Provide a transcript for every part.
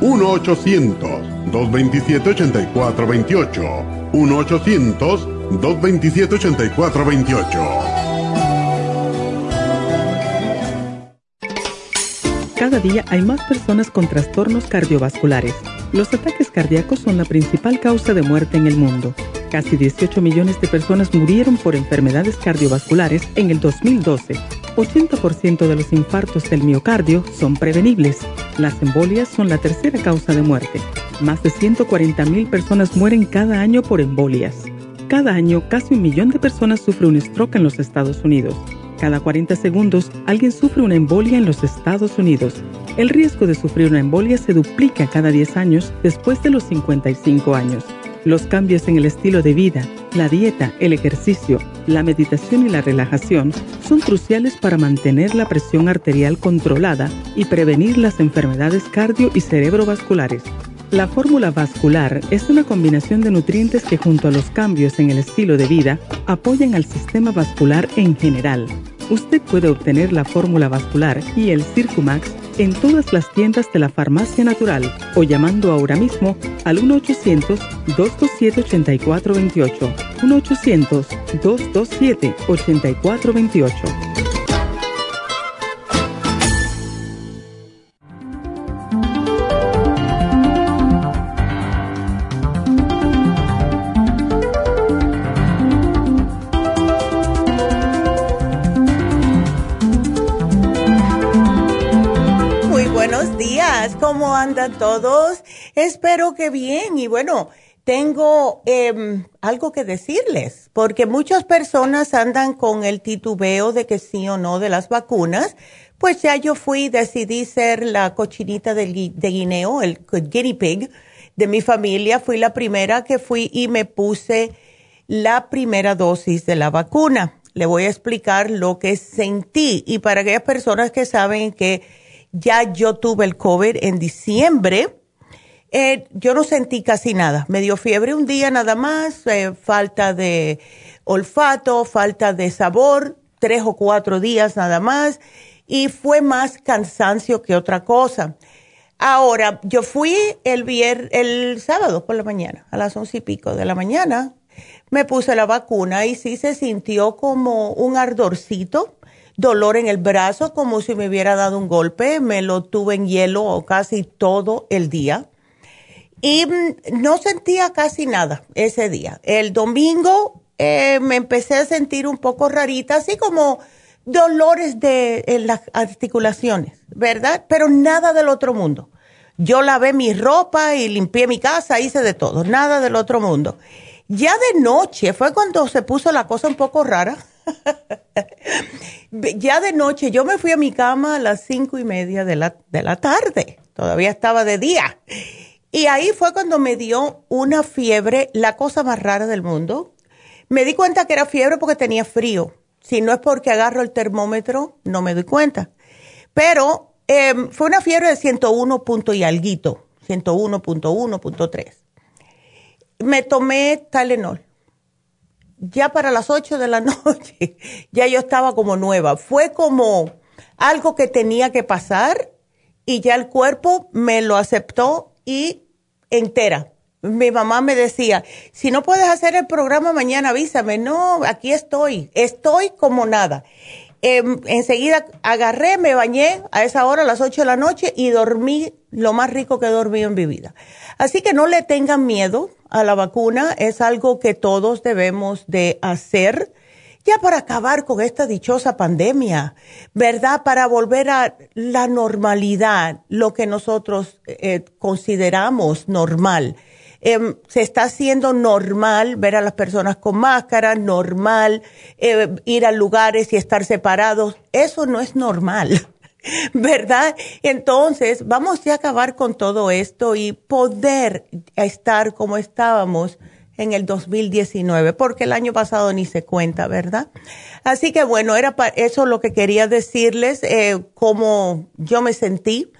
1-800-227-8428. 1-800-227-8428. Cada día hay más personas con trastornos cardiovasculares. Los ataques cardíacos son la principal causa de muerte en el mundo. Casi 18 millones de personas murieron por enfermedades cardiovasculares en el 2012 80% de los infartos del miocardio son prevenibles. Las embolias son la tercera causa de muerte. Más de 140.000 personas mueren cada año por embolias. Cada año, casi un millón de personas sufren un stroke en los Estados Unidos. Cada 40 segundos, alguien sufre una embolia en los Estados Unidos. El riesgo de sufrir una embolia se duplica cada 10 años después de los 55 años. Los cambios en el estilo de vida, la dieta, el ejercicio, la meditación y la relajación son cruciales para mantener la presión arterial controlada y prevenir las enfermedades cardio y cerebrovasculares. La fórmula vascular es una combinación de nutrientes que junto a los cambios en el estilo de vida apoyan al sistema vascular en general. Usted puede obtener la fórmula vascular y el Circumax en todas las tiendas de la farmacia natural o llamando ahora mismo al 1-800-227-8428. 1-800-227-8428. Todos? Espero que bien. Y bueno, tengo em, algo que decirles, porque muchas personas andan con el titubeo de que sí o no de las vacunas. Pues ya yo fui, decidí ser la cochinita de, de guineo, el guinea pig de mi familia. Fui la primera que fui y me puse la primera dosis de la vacuna. Le voy a explicar lo que sentí y para aquellas personas que saben que ya yo tuve el COVID en diciembre. Eh, yo no sentí casi nada. Me dio fiebre un día nada más, eh, falta de olfato, falta de sabor, tres o cuatro días nada más, y fue más cansancio que otra cosa. Ahora, yo fui el, vier, el sábado por la mañana, a las once y pico de la mañana, me puse la vacuna y sí se sintió como un ardorcito, dolor en el brazo, como si me hubiera dado un golpe. Me lo tuve en hielo casi todo el día. Y mm, no sentía casi nada ese día. El domingo eh, me empecé a sentir un poco rarita, así como dolores de en las articulaciones, ¿verdad? Pero nada del otro mundo. Yo lavé mi ropa y limpié mi casa, hice de todo, nada del otro mundo. Ya de noche fue cuando se puso la cosa un poco rara. Ya de noche yo me fui a mi cama a las cinco y media de la, de la tarde, todavía estaba de día. Y ahí fue cuando me dio una fiebre, la cosa más rara del mundo. Me di cuenta que era fiebre porque tenía frío. Si no es porque agarro el termómetro, no me doy cuenta. Pero em, fue una fiebre de 101 punto y alguito, 101.1.3. Me tomé Tylenol. Ya para las 8 de la noche, ya yo estaba como nueva. Fue como algo que tenía que pasar y ya el cuerpo me lo aceptó y entera mi mamá me decía, si no puedes hacer el programa mañana, avísame. No, aquí estoy, estoy como nada. Em, enseguida agarré, me bañé a esa hora, a las 8 de la noche, y dormí lo más rico que he dormido en mi vida. Así que no le tengan miedo a la vacuna, es algo que todos debemos de hacer ya para acabar con esta dichosa pandemia, ¿verdad? Para volver a la normalidad, lo que nosotros eh, consideramos normal Em, se está haciendo normal ver a las personas con máscara, normal eh, ir a lugares y estar separados. Eso no es normal. ¿Verdad? Entonces, vamos a acabar con todo esto y poder estar como estábamos en el 2019, porque el año pasado ni se cuenta, ¿verdad? Así que bueno, era eso lo que quería decirles, eh, cómo yo me sentí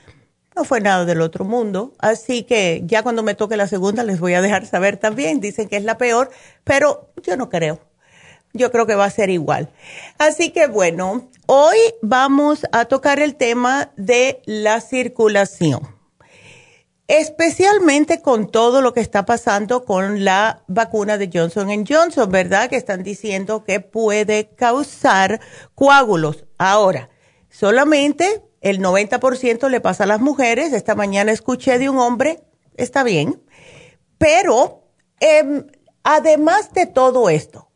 no fue nada del otro mundo, así que ya cuando me toque la segunda les voy a dejar saber también. Dicen que es la peor, pero yo no creo. Yo creo que va a ser igual. Así que bueno, hoy vamos a tocar el tema de la circulación. Especialmente con todo lo que está pasando con la vacuna de Johnson Johnson, ¿verdad? Que están diciendo que puede causar coágulos. Ahora, solamente el 90% le pasa a las mujeres. Esta mañana escuché de un hombre, está bien, pero em, además de todo esto,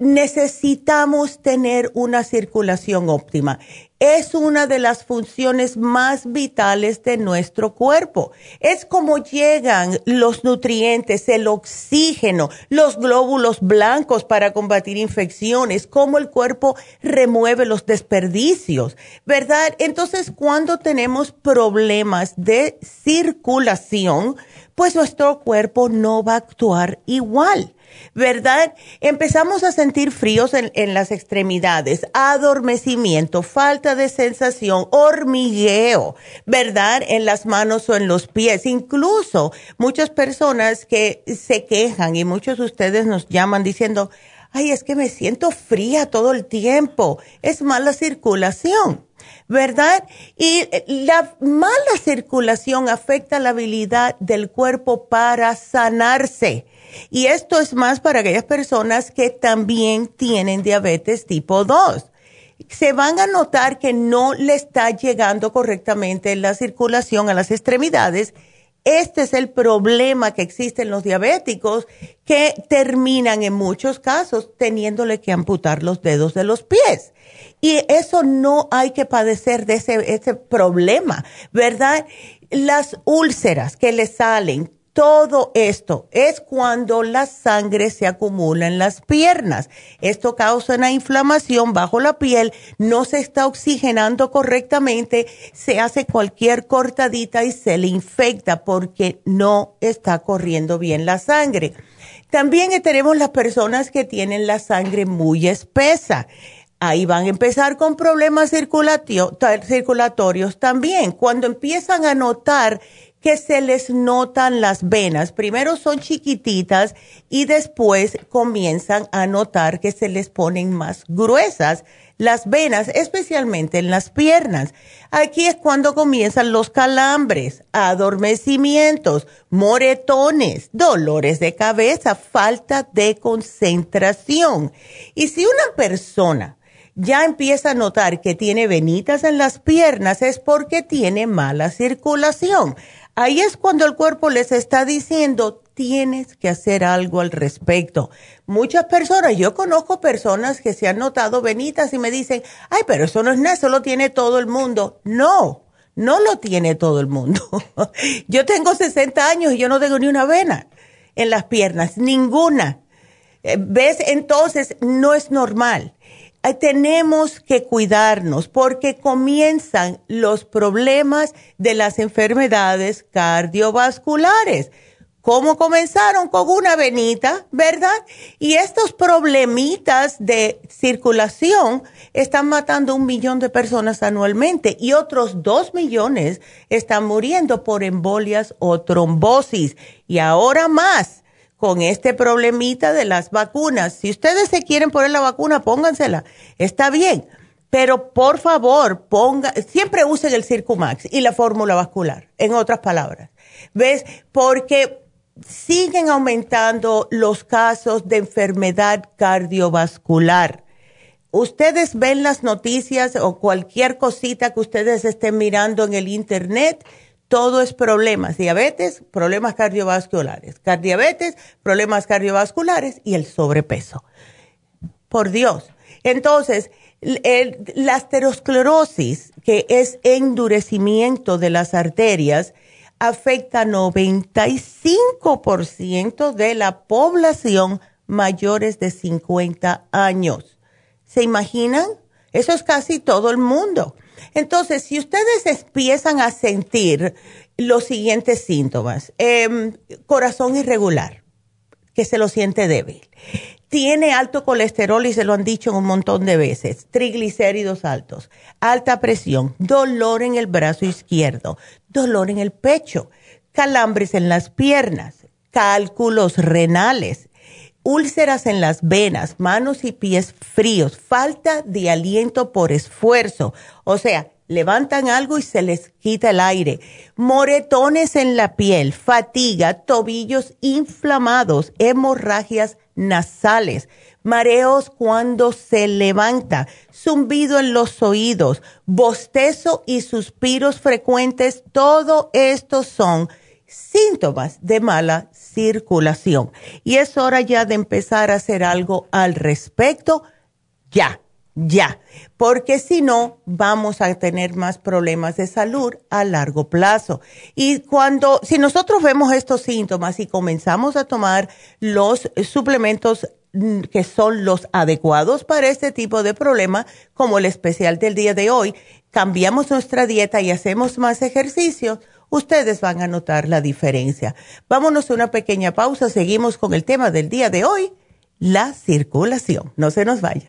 necesitamos tener una circulación óptima. Es una de las funciones más vitales de nuestro cuerpo. Es como llegan los nutrientes, el oxígeno, los glóbulos blancos para combatir infecciones, cómo el cuerpo remueve los desperdicios, ¿verdad? Entonces, cuando tenemos problemas de circulación, pues nuestro cuerpo no va a actuar igual. ¿Verdad? Empezamos a sentir fríos en, las extremidades, adormecimiento, falta de sensación, hormigueo, ¿verdad? En las manos o en los pies. Incluso muchas personas que se quejan y muchos de ustedes nos llaman diciendo, ay, es que me siento fría todo el tiempo, es mala circulación. ¿verdad? Y la mala circulación afecta la habilidad del cuerpo para sanarse. Y esto es más para aquellas personas que también tienen diabetes tipo 2. Se van a notar que no le está llegando correctamente la circulación a las extremidades. Este es el problema que existe en los diabéticos que terminan en muchos casos teniéndole que amputar los dedos de los pies. Y eso no hay que padecer de ese, ese problema, ¿verdad? Las úlceras que le salen, todo esto es cuando la sangre se acumula en las piernas. Esto causa una inflamación bajo la piel, no se está oxigenando correctamente, se hace cualquier cortadita y se le infecta porque no está corriendo bien la sangre. También tenemos las personas que tienen la sangre muy espesa. Ahí van a empezar con problemas circulatorios también. Cuando empiezan a notar que se les notan las venas. Primero son chiquititas y después comienzan a notar que se les ponen más gruesas las venas, especialmente en las piernas. Aquí es cuando comienzan los calambres, adormecimientos, moretones, dolores de cabeza, falta de concentración. Y si una persona ya empieza a notar que tiene venitas en las piernas, es porque tiene mala circulación. Ahí es cuando el cuerpo les está diciendo, tienes que hacer algo al respecto. Muchas personas, yo conozco personas que se han notado venitas y me dicen, ay, pero eso no es nada, eso lo tiene todo el mundo. No, no lo tiene todo el mundo. yo tengo 60 años y yo no tengo ni una vena en las piernas, ninguna. Eh, ¿Ves? Entonces, no es normal. Eh, tenemos que cuidarnos porque comienzan los problemas de las enfermedades cardiovasculares ¿Cómo comenzaron? Con una venita, ¿verdad? Y estos problemitas de circulación están matando un millón de personas anualmente y otros dos millones están muriendo por embolias o trombosis. Y ahora más con este problemita de las vacunas. Si ustedes se quieren poner la vacuna, póngansela. Está bien. Pero por favor, ponga, siempre usen el Circumax y la fórmula vascular, en otras palabras. ¿Ves? Porque siguen aumentando los casos de enfermedad cardiovascular. Ustedes ven las noticias o cualquier cosita que ustedes estén mirando en el Internet, todo es problemas. Diabetes, problemas cardiovasculares. Cardiabetes, problemas cardiovasculares y el sobrepeso. Por Dios. Entonces, la aterosclerosis, que es endurecimiento de las arterias, afecta 95% de la población mayores de 50 años. ¿Se imaginan? Eso es casi todo el mundo. Entonces, si ustedes empiezan a sentir los siguientes síntomas, em, corazón irregular, que se lo siente débil, tiene alto colesterol y se lo han dicho un montón de veces, triglicéridos altos, alta presión, dolor en el brazo izquierdo, dolor en el pecho, calambres en las piernas, cálculos renales, úlceras en las venas, manos y pies fríos, falta de aliento por esfuerzo, o sea, levantan algo y se les quita el aire, moretones en la piel, fatiga, tobillos inflamados, hemorragias nasales, mareos cuando se levanta, zumbido en los oídos, bostezo y suspiros frecuentes, todo esto son síntomas de mala circulación. Y es hora ya de empezar a hacer algo al respecto, ya, ya, porque si no, vamos a tener más problemas de salud a largo plazo. Y cuando, si nosotros vemos estos síntomas y comenzamos a tomar los suplementos mm, que son los adecuados para este tipo de problema, como el especial del día de hoy, cambiamos nuestra dieta y hacemos más ejercicio, ustedes van a notar la diferencia. Vámonos a una pequeña pausa, seguimos con el tema del día de hoy, la circulación. No se nos vaya.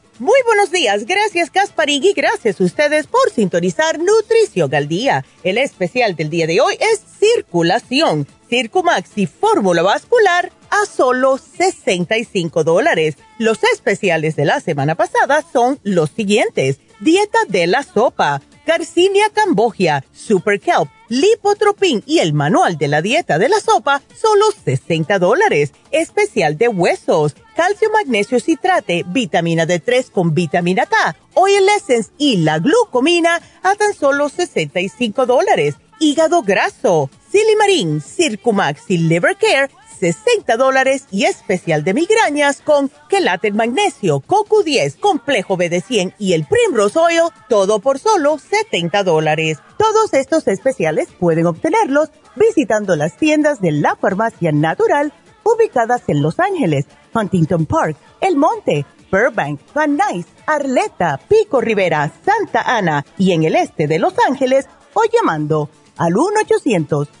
Muy buenos días, gracias Gasparín gracias a ustedes por sintonizar Nutrición al Día. El especial del día de hoy es circulación, Circumax fórmula vascular a solo 65 dólares. Los especiales de la semana pasada son los siguientes. Dieta de la sopa, Garcinia Cambogia, Super Kelp, Lipotropin y el manual de la dieta de la sopa, solo 60 dólares. Especial de huesos, calcio, magnesio, citrate, vitamina D3 con vitamina K, oil essence y la glucomina a tan solo 65 dólares. Hígado graso, silimarín, circumax y liver care, 60 dólares y especial de migrañas con quelate magnesio, coco 10, complejo BD100 y el Primrose Oil, todo por solo 70 dólares. Todos estos especiales pueden obtenerlos visitando las tiendas de la farmacia natural ubicadas en Los Ángeles, Huntington Park, El Monte, Burbank, Van Nuys, Arleta, Pico Rivera, Santa Ana y en el este de Los Ángeles o llamando al 1 800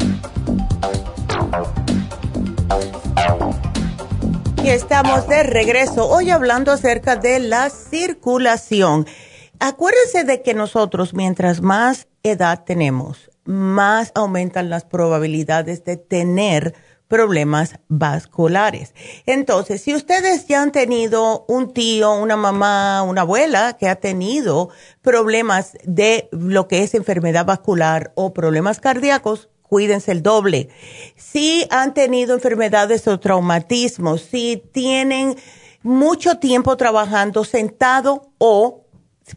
Y estamos de regreso hoy hablando acerca de la circulación. Acuérdense de que nosotros, mientras más edad tenemos, más aumentan las probabilidades de tener problemas vasculares. Entonces, si ustedes ya han tenido un tío, una mamá, una abuela que ha tenido problemas de lo que es enfermedad vascular o problemas cardíacos, cuídense el doble. Si han tenido enfermedades o traumatismos, si tienen mucho tiempo trabajando sentado o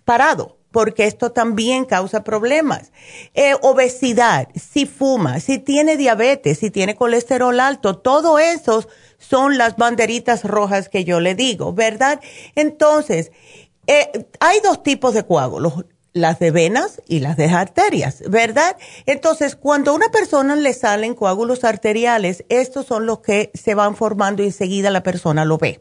parado, porque esto también causa problemas. Eh, obesidad, si fuma, si tiene diabetes, si tiene colesterol alto, todo eso son las banderitas rojas que yo le digo, ¿verdad? Entonces, eh, hay dos tipos de coágulos, las de venas y las de arterias, ¿verdad? Entonces, cuando a una persona le salen coágulos arteriales, estos son los que se van formando y enseguida la persona lo ve.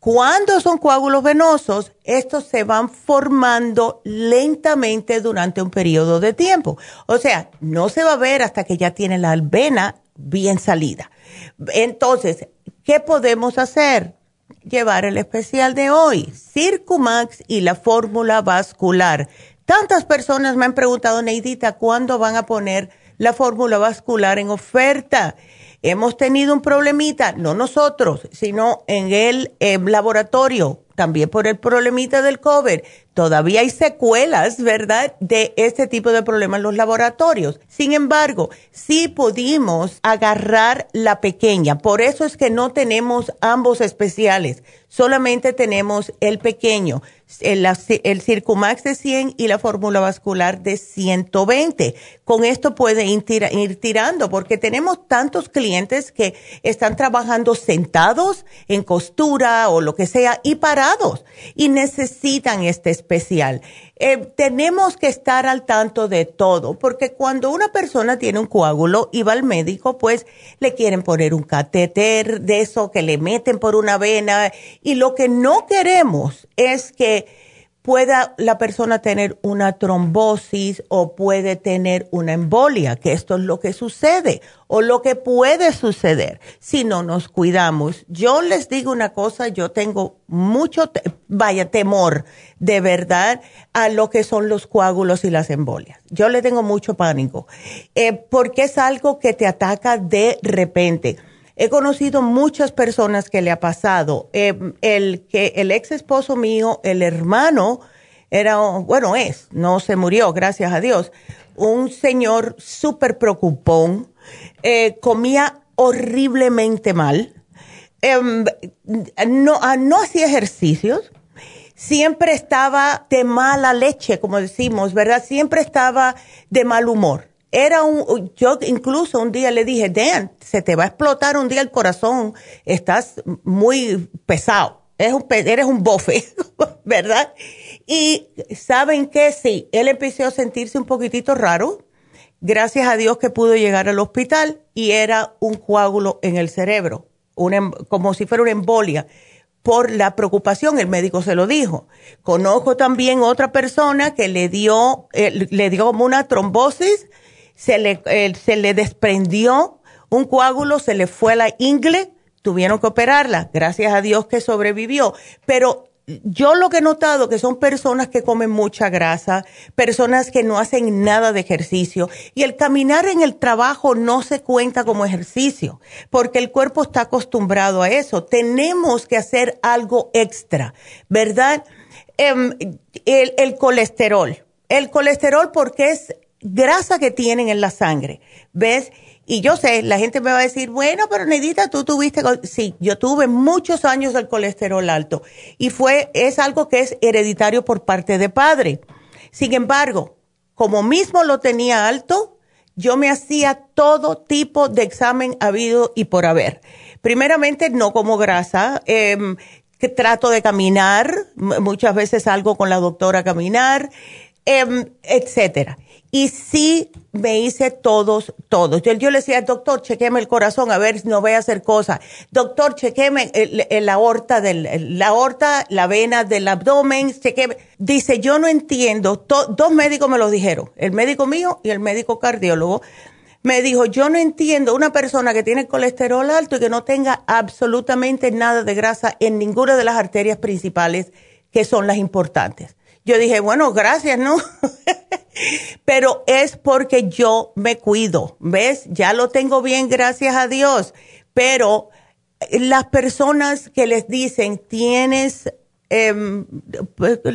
Cuando son coágulos venosos, estos se van formando lentamente durante un periodo de tiempo. O sea, no se va a ver hasta que ya tiene la vena bien salida. Entonces, ¿qué podemos hacer? Llevar el especial de hoy, Circumax y la fórmula vascular. Tantas personas me han preguntado, Neidita, ¿cuándo van a poner la fórmula vascular en oferta? Hemos tenido un problemita, no nosotros, sino en el laboratorio, también por el problemita del COVID todavía hay secuelas, ¿verdad?, de este tipo de problemas en los laboratorios. Sin embargo, sí pudimos agarrar la pequeña. Por eso es que no tenemos ambos especiales. Solamente tenemos el pequeño, el, el Circumax de 100 y la fórmula vascular de 120. Con esto puede ir, ir tirando porque tenemos tantos clientes que están trabajando sentados en costura o lo que sea y parados y necesitan este especial especial. Eh, tenemos que estar al tanto de todo, porque cuando una persona tiene un coágulo y va al médico, pues le quieren poner un catéter de eso que le meten por una vena y lo que no queremos es que pueda la persona tener una trombosis o puede tener una embolia, que esto es lo que sucede o lo que puede suceder si no nos cuidamos. Yo les digo una cosa, yo tengo mucho, vaya, temor de verdad a lo que son los coágulos y las embolias. Yo le tengo mucho pánico, eh, porque es algo que te ataca de repente. He conocido muchas personas que le ha pasado. Eh, el que el ex esposo mío, el hermano, era, bueno, es, no se murió, gracias a Dios, un señor súper preocupón, eh, comía horriblemente mal, em, no, ah, no hacía ejercicios, siempre estaba de mala leche, como decimos, ¿verdad? Siempre estaba de mal humor era un, yo incluso un día le dije, Dan, se te va a explotar un día el corazón, estás muy pesado, eres un, bofe, ¿verdad? Y saben que sí, él empezó a sentirse un poquitito raro, Gracias a Dios que pudo llegar al hospital y era un coágulo en el cerebro, em, como si fuera una embolia. Por la preocupación, el médico se lo dijo. Conozco también otra persona que le dio, eh, le dio como una trombosis, se le, eh, se le desprendió un coágulo, se le fue la ingle, tuvieron que operarla. Gracias a Dios que sobrevivió. Pero yo lo que he notado que son personas que comen mucha grasa, personas que no hacen nada de ejercicio y el caminar en el trabajo no se cuenta como ejercicio porque el cuerpo está acostumbrado a eso. Tenemos que hacer algo extra, ¿verdad? Em, el, el colesterol. El colesterol porque es grasa que tienen en la sangre, ¿ves? Y yo sé, la gente me va a decir, bueno, pero Neidita, tú tuviste, sí, yo tuve muchos años el colesterol alto y fue, es algo que es hereditario por parte de padre. Sin embargo, como mismo lo tenía alto, yo me hacía todo tipo de examen habido y por haber. Primeramente, no como grasa, eh, que trato de caminar, muchas veces salgo con la doctora a caminar, eh, etcétera. Y sí me hice todos, todos. Yo, le decía, doctor, chequeme el corazón a ver si no voy a hacer cosas. Doctor, chequeme el, aorta, del, la aorta, la vena del abdomen, chequeme. Dice, yo no entiendo. dos médicos me lo dijeron, el médico mío y el médico cardiólogo. Me dijo, yo no entiendo una persona que tiene colesterol alto y que no tenga absolutamente nada de grasa en ninguna de las arterias principales que son las importantes. Yo dije, bueno, gracias, ¿no? Pero es porque yo me cuido, ¿ves? Ya lo tengo bien, gracias a Dios. Pero eh, las personas que les dicen, tienes eh,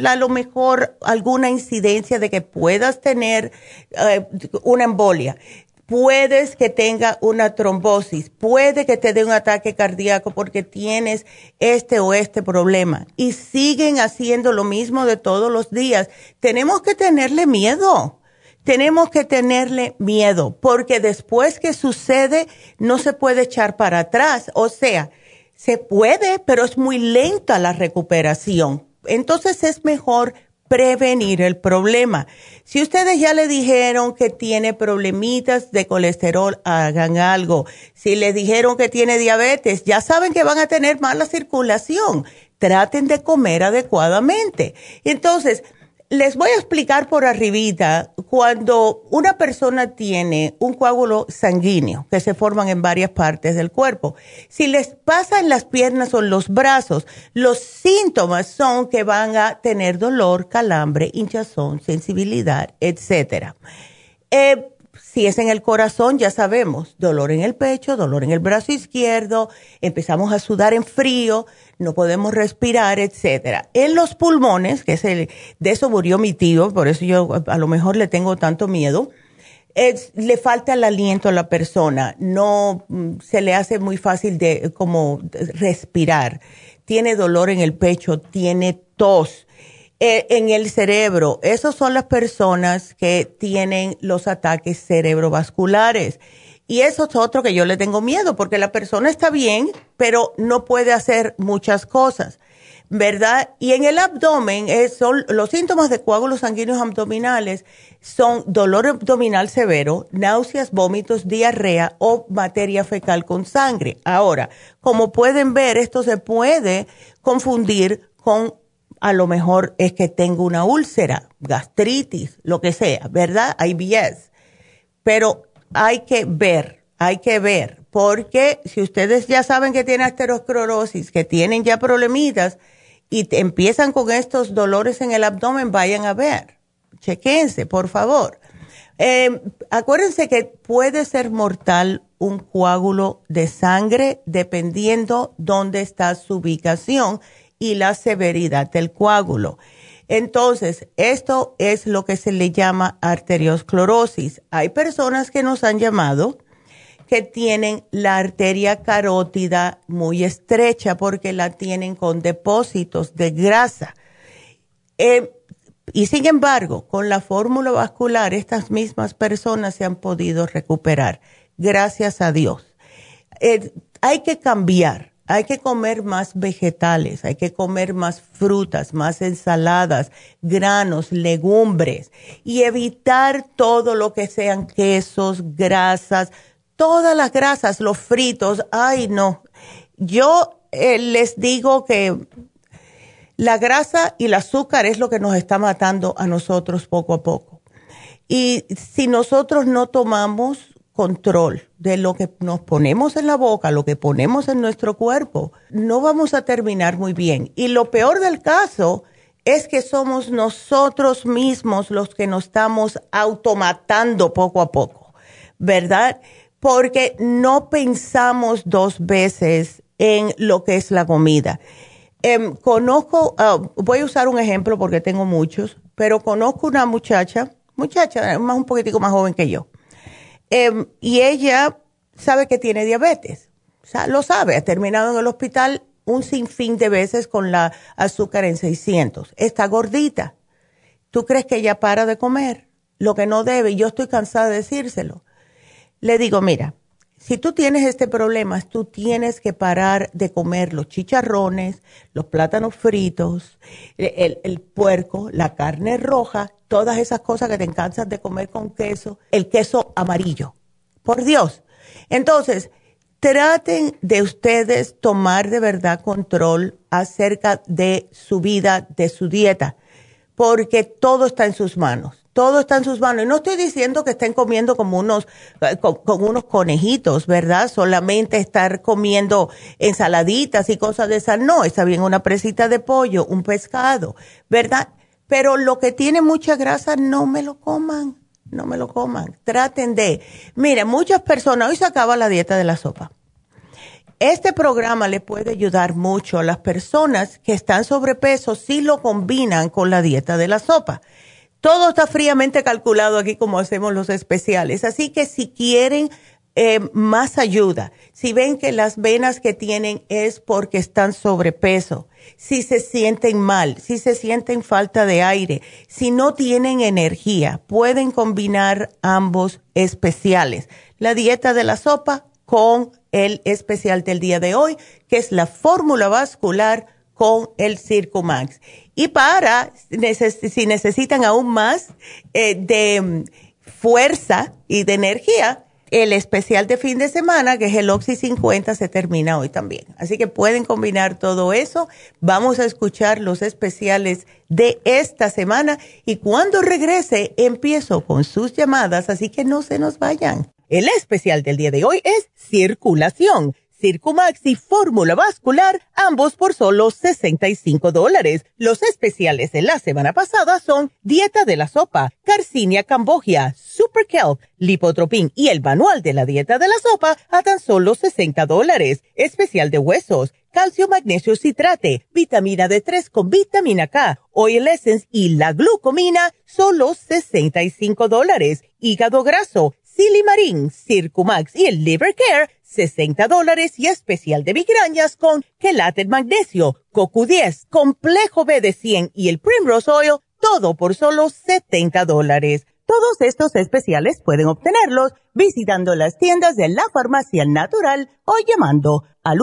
a lo mejor alguna incidencia de que puedas tener eh, una embolia puedes que tenga una trombosis, puede que te dé un ataque cardíaco porque tienes este o este problema y siguen haciendo lo mismo de todos los días. Tenemos que tenerle miedo. Tenemos que tenerle miedo porque después que sucede no se puede echar para atrás. O sea, se puede, pero es muy lenta la recuperación. Entonces es mejor prevenir el problema. Si ustedes ya le dijeron que tiene problemitas de colesterol, hagan algo. Si le dijeron que tiene diabetes, ya saben que van a tener mala circulación. Traten de comer adecuadamente. Entonces, les voy a explicar por arribita, cuando una persona tiene un coágulo sanguíneo que se forman en varias partes del cuerpo, si les pasa en las piernas o en los brazos, los síntomas son que van a tener dolor, calambre, hinchazón, sensibilidad. Eh, si es en el corazón, ya sabemos, dolor en el pecho, dolor en el brazo izquierdo, empezamos a sudar en frío, no podemos respirar, etcétera. En los pulmones, que es el, de eso murió mi tío, por eso yo a lo mejor le tengo tanto miedo, le falta el aliento a la persona, no mm, se le hace muy fácil de como respirar, tiene dolor en el pecho, tiene tos eh, en el cerebro. Esas son las personas que tienen los ataques cerebrovasculares. Y eso es otro que yo le tengo miedo, porque la persona está bien, pero no puede hacer muchas cosas, ¿verdad? Y en el abdomen, son, los síntomas de coágulos sanguíneos abdominales son dolor abdominal severo, náuseas, vómitos, diarrea o materia fecal con sangre. Ahora, como pueden ver, esto se puede confundir con a lo mejor es que tengo una úlcera, gastritis, lo que sea, ¿verdad? IBS. Pero hay que ver, hay que ver, porque si ustedes ya saben que tienen aterosclerosis, que tienen ya problemitas y empiezan con estos dolores en el abdomen, vayan a ver. Chequense, por favor. Eh, acuérdense que puede ser mortal un coágulo de sangre dependiendo dónde está su ubicación y la severidad del coágulo. Entonces, esto es lo que se le llama arteriosclerosis. Hay personas que nos han llamado que tienen la arteria carótida muy estrecha porque la tienen con depósitos de grasa. Eh, y sin embargo, con la fórmula vascular, estas mismas personas se han podido recuperar. Gracias a Dios. Eh, hay que cambiar hay que comer más vegetales, hay que comer más frutas, más ensaladas, granos, legumbres y evitar todo lo que sean quesos, grasas, todas las grasas, los fritos. Ay, no. Yo eh, les digo que la grasa y el azúcar es lo que nos está matando a nosotros poco a poco. Y si nosotros no tomamos control de lo que nos ponemos en la boca, lo que ponemos en nuestro cuerpo, no vamos a terminar muy bien. Y lo peor del caso es que somos nosotros mismos los que nos estamos automatando poco a poco, ¿verdad? Porque no pensamos dos veces en lo que es la comida. Em, conozco, ah, voy a usar un ejemplo porque tengo muchos, pero conozco una muchacha, muchacha, más un poquitico más joven que yo Em, y ella sabe que tiene diabetes. Lo sabe, ha terminado en el hospital un sinfín de veces con la azúcar en 600. Está gordita. ¿Tú crees que ella para de comer? Lo que no debe, y yo estoy cansada de decírselo. Le digo, mira, si tú tienes este problema, tú tienes que parar de comer los chicharrones, los plátanos fritos, el, el, puerco, la carne roja, todas esas cosas que te encantan de comer con queso, el queso amarillo. Por Dios. Entonces, traten de ustedes tomar de verdad control acerca de su vida, de su dieta, porque todo está en sus manos todo está en sus manos. Y no estoy diciendo que estén comiendo como unos, eh, con, unos conejitos, ¿verdad? Solamente estar comiendo ensaladitas y cosas de esas. No, está bien una presita de pollo, un pescado, ¿verdad? Pero lo que tiene mucha grasa, no me lo coman, no me lo coman. Traten de. Mire, muchas personas, hoy se acaba la dieta de la sopa. Este programa le puede ayudar mucho a las personas que están sobrepeso si lo combinan con la dieta de la sopa. Todo está fríamente calculado aquí como hacemos los especiales. Así que si quieren eh, más ayuda, si ven que las venas que tienen es porque están sobrepeso, si se sienten mal, si se sienten falta de aire, si no tienen energía, pueden combinar ambos especiales. La dieta de la sopa con el especial del día de hoy, que es la fórmula vascular con el Circumax. Y para, si necesitan aún más eh, de mm, fuerza y de energía, el especial de fin de semana, que es el Oxy 50, se termina hoy también. Así que pueden combinar todo eso. Vamos a escuchar los especiales de esta semana y cuando regrese empiezo con sus llamadas, así que no se nos vayan. El especial del día de hoy es circulación Circumax y Fórmula Vascular, ambos por solo 65 dólares. Los especiales de la semana pasada son Dieta de la Sopa, Carcinia Cambogia, Super Kelp, Lipotropin y el Manual de la Dieta de la Sopa a tan solo 60 dólares. Especial de huesos, calcio, magnesio, citrate, vitamina D3 con vitamina K, Oil Essence y la glucomina, solo 65 dólares. Hígado graso, Silimarín, Circumax y el Liver Care, 60 dólares y especial de migrañas con quelate magnesio, CoQ10, complejo B de 100 y el Primrose Oil, todo por solo 70 dólares. Todos estos especiales pueden obtenerlos visitando las tiendas de la farmacia natural o llamando al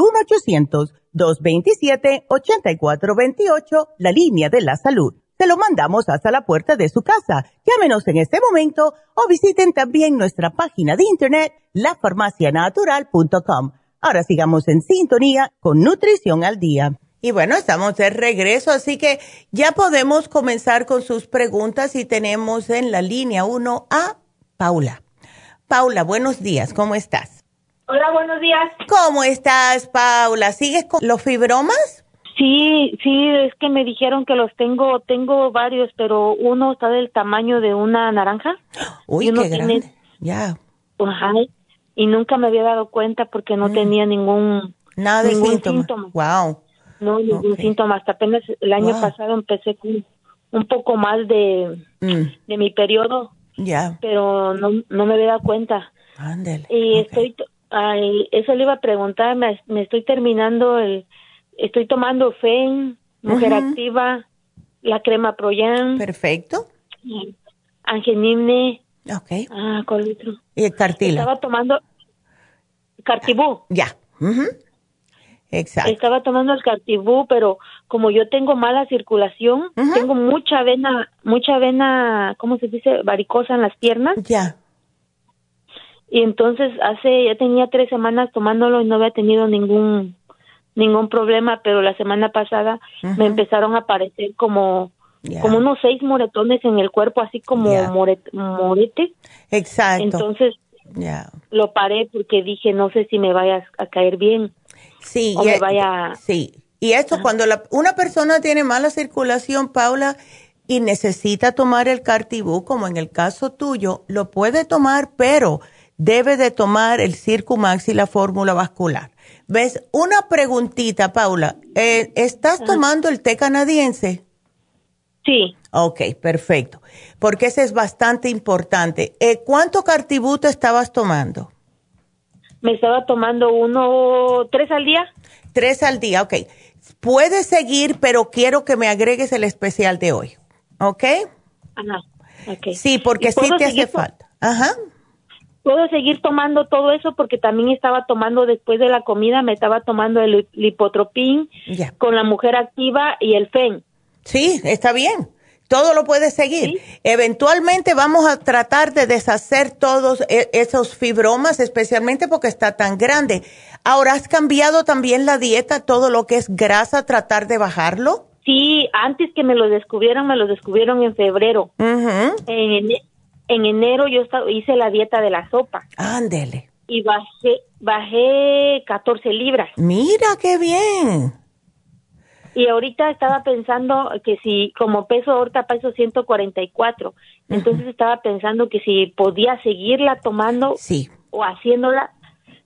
1-800-227-8428, la línea de la salud te lo mandamos hasta la puerta de su casa. Llámenos en este momento o visiten también nuestra página de internet, lafarmacianatural.com. Ahora sigamos en sintonía con Nutrición al Día. Y bueno, estamos de regreso, así que ya podemos comenzar con sus preguntas y tenemos en la línea 1 a Paula. Paula, buenos días, ¿cómo estás? Hola, buenos días. ¿Cómo estás, Paula? ¿Sigues con los fibromas? Sí, sí, es que me dijeron que los tengo, tengo varios, pero uno está del tamaño de una naranja. Uy, qué grande. Ya. Ajá. Y nunca me había dado cuenta porque no mm. tenía ningún nada de síntoma. Wow. No, ningún síntoma. Hasta apenas el año pasado empecé con un poco más de, mm. de mi periodo. Ya. Pero no, no me había dado cuenta. Ándale. Y estoy, ay, eso le iba a preguntar, me, me estoy terminando el Estoy tomando FEN, Mujer Activa, la crema Proyan. Perfecto. Angenimne. Ok. Ah, ¿cuál Y el cartila. Estaba tomando Cartibú. Ya. Exacto. Estaba tomando el cartibú, pero como yo tengo mala circulación, tengo mucha vena, mucha vena, ¿cómo se dice? Varicosa en las piernas. Ya. Y entonces hace, ya tenía tres semanas tomándolo y no había tenido ningún, ningún problema, pero la semana pasada me empezaron a aparecer como, como unos seis moretones en el cuerpo, así como moret- morete. Exacto. Entonces lo paré porque dije, no sé si me vaya a caer bien. Sí, o y, me vaya- sí. Y esto, cuando la- una persona tiene mala circulación, Paula, y necesita tomar el Cartibú, como en el caso tuyo, lo puede tomar, pero debe de tomar el Circumax y la fórmula vascular. ¿Ves? Una preguntita, Paula. Eh, ¿Estás tomando el té canadiense? Sí, Ok, perfecto. Porque ese es bastante importante. Eh, ¿Cuánto Cartibú te estabas tomando? me estaba tomando uno, tres al día. Tres al día, ok. Puedes seguir, pero quiero que me agregues el especial de hoy, ¿ok? Ajá, ok. Sí, porque ¿Y sí te hace falta. Ajá. Puedo seguir tomando todo eso porque también estaba tomando después de la comida, me estaba tomando el lipotropín con la mujer activa y el FEN. Sí, está bien. Todo lo puedes seguir. Eventualmente vamos a tratar de deshacer todos e- esos fibromas, especialmente porque está tan grande. Ahora, ¿has cambiado también la dieta, todo lo que es grasa, tratar de bajarlo? Sí, antes que me lo descubrieron, me lo descubrieron en febrero. Mhm. En, ene- en enero yo hice la dieta de la sopa Ándele. y bajé, bajé 14 libras. Mira qué bien. Y ahorita estaba pensando que si, como peso, ahorita peso 144, entonces estaba pensando que si podía seguirla tomando Sí. o haciéndola,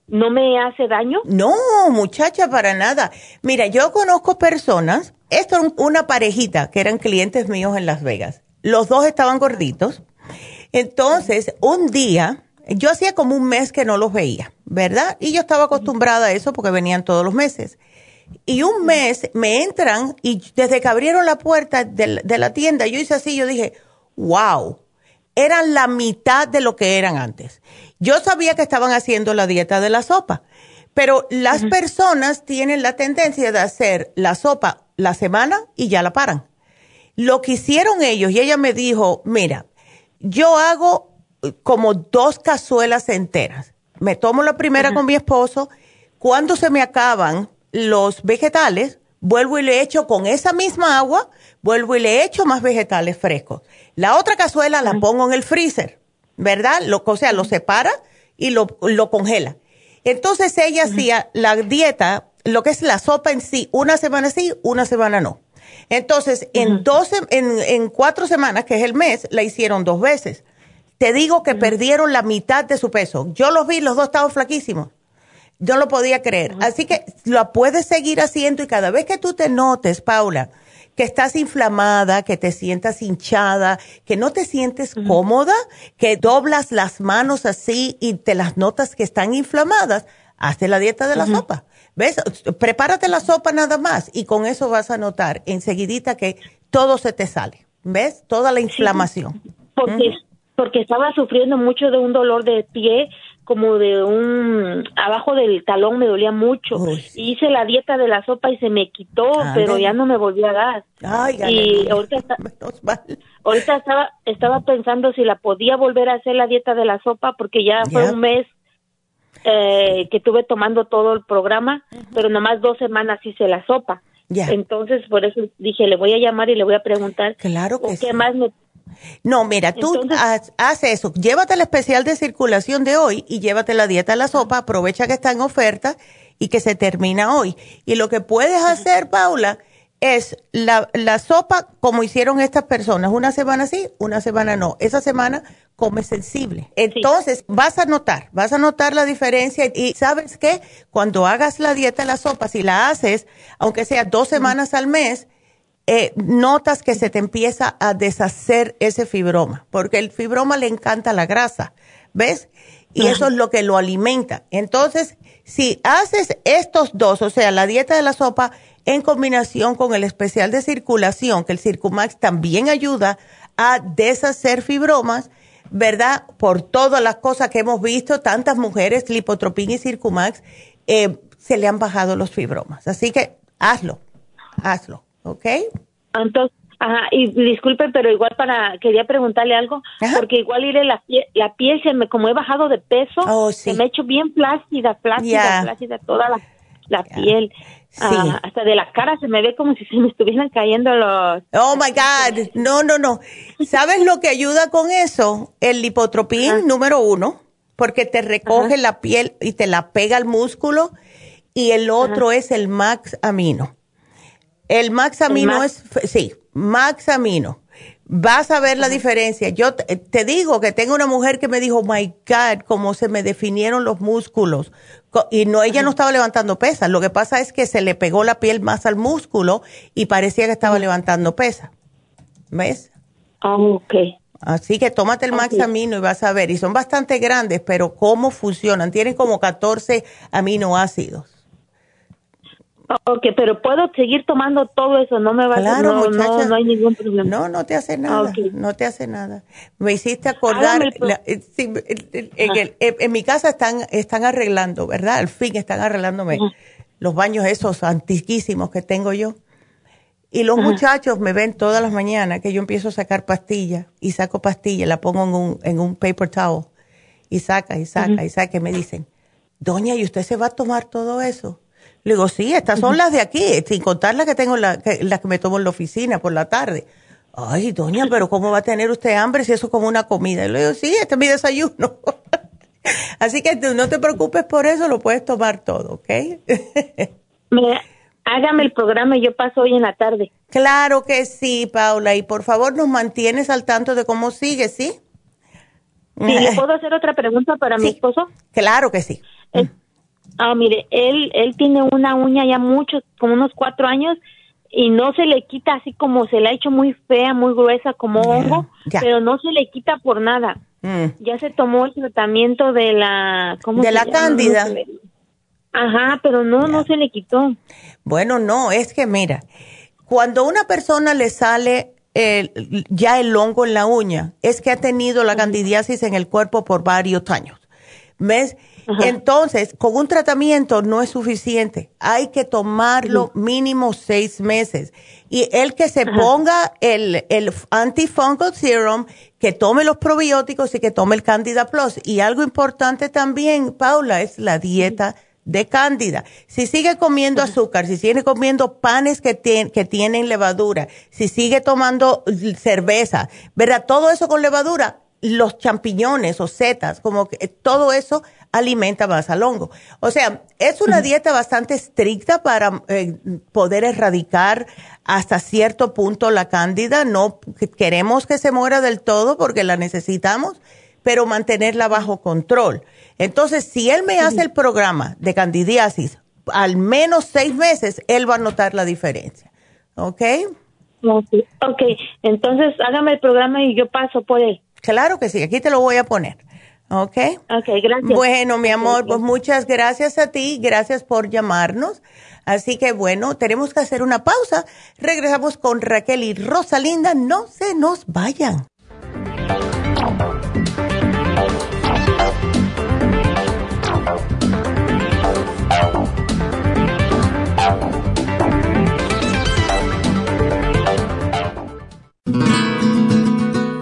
¿no me hace daño? No, muchacha, para nada. Mira, yo conozco personas, esto es una parejita que eran clientes míos en Las Vegas. Los dos estaban gorditos. Entonces, un día, yo hacía como un mes que no los veía, ¿verdad? Y yo estaba acostumbrada a eso porque venían todos los meses. Y un mes me entran y desde que abrieron la puerta de, la- de la tienda, yo hice así, yo dije, wow, eran la mitad de lo que eran antes. Yo sabía que estaban haciendo la dieta de la sopa, pero las personas tienen la tendencia de hacer la sopa la semana y ya la paran. Lo que hicieron ellos, y ella me dijo, mira, yo hago eh, como dos cazuelas enteras. Me tomo la primera con mi esposo. Cuando se me acaban los vegetales, vuelvo y le echo con esa misma agua, vuelvo y le echo más vegetales frescos. La otra cazuela la pongo en el freezer, ¿verdad? Lo, o sea, lo separa y lo, lo congela. Entonces ella hacía la dieta, lo que es la sopa en sí, una semana sí, una semana no. Entonces, en, 12, en, en cuatro semanas, que es el mes, la hicieron dos veces. Te digo que perdieron la mitad de su peso. Yo los vi, los dos estaban flaquísimos. Yo lo podía creer. Así que lo puedes seguir haciendo y cada vez que tú te notes, Paula, que estás inflamada, que te sientas hinchada, que no te sientes cómoda, que doblas las manos así y te las notas que están inflamadas, hazte la dieta de la sopa. ¿Ves? Prepárate la sopa nada más y con eso vas a notar enseguidita que todo se te sale. ¿Ves? Toda la inflamación. Porque, porque estaba sufriendo mucho de un dolor de pie, como de un, abajo del talón me dolía mucho. Uy. Hice la dieta de la sopa y se me quitó, pero ya no me volvió a dar. Ay, y ahorita, está- Menos mal. ahorita estaba, estaba pensando si la podía volver a hacer la dieta de la sopa, porque ya fue un mes eh, que estuve tomando todo el programa, pero nomás dos semanas hice la sopa. Ya. Entonces, por eso dije, le voy a llamar y le voy a preguntar Claro que qué sí. más me No, mira, tú Entonces- haz, eso. Llévate el especial de circulación de hoy y llévate la dieta de la sopa. Aprovecha que está en oferta y que se termina hoy. Y lo que puedes hacer, Paula, es la, la sopa como hicieron estas personas. Una semana sí, una semana no. Esa semana come sensible. Entonces, vas a notar, vas a notar la diferencia. Y sabes qué? Cuando hagas la dieta de la sopa, si la haces, aunque sea dos semanas al mes, eh, notas que se te empieza a deshacer ese fibroma, porque el fibroma le encanta la grasa, ¿ves? Y eso es lo que lo alimenta. Entonces, si haces estos dos, o sea, la dieta de la sopa en combinación con el especial de circulación, que el Circumax también ayuda a deshacer fibromas, ¿verdad? Por todas las cosas que hemos visto, tantas mujeres, lipotropín y Circumax, eh, se le han bajado los fibromas. Así que hazlo, hazlo, ¿ok? Entonces, Ajá, y disculpe, pero igual para, quería preguntarle algo, porque igual iré la, piel, la piel se me, como he bajado de peso, oh, se me ha hecho bien plácida, plácida, plácida toda la, la piel. Ah, hasta de la cara se me ve como si se me estuvieran cayendo los... Oh, my God, no, no, no. ¿Sabes lo que ayuda con eso? El lipotropín número uno, porque te recoge la piel y te la pega al músculo, y el otro es el Max Amino. El Max Amino es, sí, Max Amino. Vas a ver la diferencia. Yo te, digo que tengo una mujer que me dijo, my God, cómo se me definieron los músculos. Y no, ella no estaba levantando pesas. Lo que pasa es que se le pegó la piel más al músculo y parecía que estaba levantando pesas. ¿Ves? Ah, ok. Así que tómate el Max Amino y vas a ver. Y son bastante grandes, pero ¿cómo funcionan? Tienen como 14 aminoácidos. Ok, pero puedo seguir tomando todo eso, no me va claro, a no, no, hay ningún problema. No, no te hace nada, no te hace nada. Me hiciste acordar, eh, en, mi casa están, están arreglando, ¿verdad? Al fin están arreglándome los baños esos antiquísimos que tengo yo. Y los muchachos me ven todas las mañanas que yo empiezo a sacar pastillas y saco pastillas, la pongo en un, en un paper towel y saca y saca y saca y me dicen, doña, ¿y usted se va a tomar todo eso? Le digo, sí, estas son las de aquí, sin contar las que tengo, las que, me tomo en la oficina por la tarde. Ay, doña, pero ¿cómo va a tener usted hambre si eso es como una comida? Y le digo, sí, este es mi desayuno. Así que no te preocupes por eso, lo puedes tomar todo, ¿ok? hágame el programa y yo paso hoy en la tarde. Claro que sí, Paula, y por favor nos mantienes al tanto de cómo sigue, ¿sí? Sí, ¿le puedo hacer otra pregunta para mi esposo? Claro que sí. Ah, mire, él, él tiene una uña ya mucho, como unos cuatro años, y no se le quita así como se le ha hecho muy fea, muy gruesa, como hongo, pero no se le quita por nada. Mm. Ya se tomó el tratamiento de la... ¿cómo de la cándida. Ajá, pero no, no se le quitó. Bueno, no, es que mira, cuando a una persona le sale el, ya el hongo en la uña, es que ha tenido la candidiasis en el cuerpo por varios años. ¿Ves? Entonces, con un tratamiento no es suficiente. Hay que tomarlo mínimo seis meses. Y el que se ponga el, el antifungal serum, que tome los probióticos y que tome el Candida Plus. Y algo importante también, Paula, es la dieta de cándida. Si sigue comiendo azúcar, si sigue comiendo panes que, que tienen levadura, si sigue tomando cerveza, ¿verdad? Todo eso con levadura, los champiñones o setas, como que todo eso alimenta más al hongo. O sea, es una dieta bastante estricta para eh, poder erradicar hasta cierto punto la cándida. No queremos que se muera del todo porque la necesitamos, pero mantenerla bajo control. Entonces, si él me hace el programa de candidiasis, al menos seis meses, él va a notar la diferencia. ¿Ok? Ok, entonces hágame el programa y yo paso por él. Claro que sí, aquí te lo voy a poner. ¿Ok? Ok, gracias. Bueno, mi amor, pues muchas gracias a ti, gracias por llamarnos. Así que bueno, tenemos que hacer una pausa. Regresamos con Raquel y Rosalinda. No se nos vayan.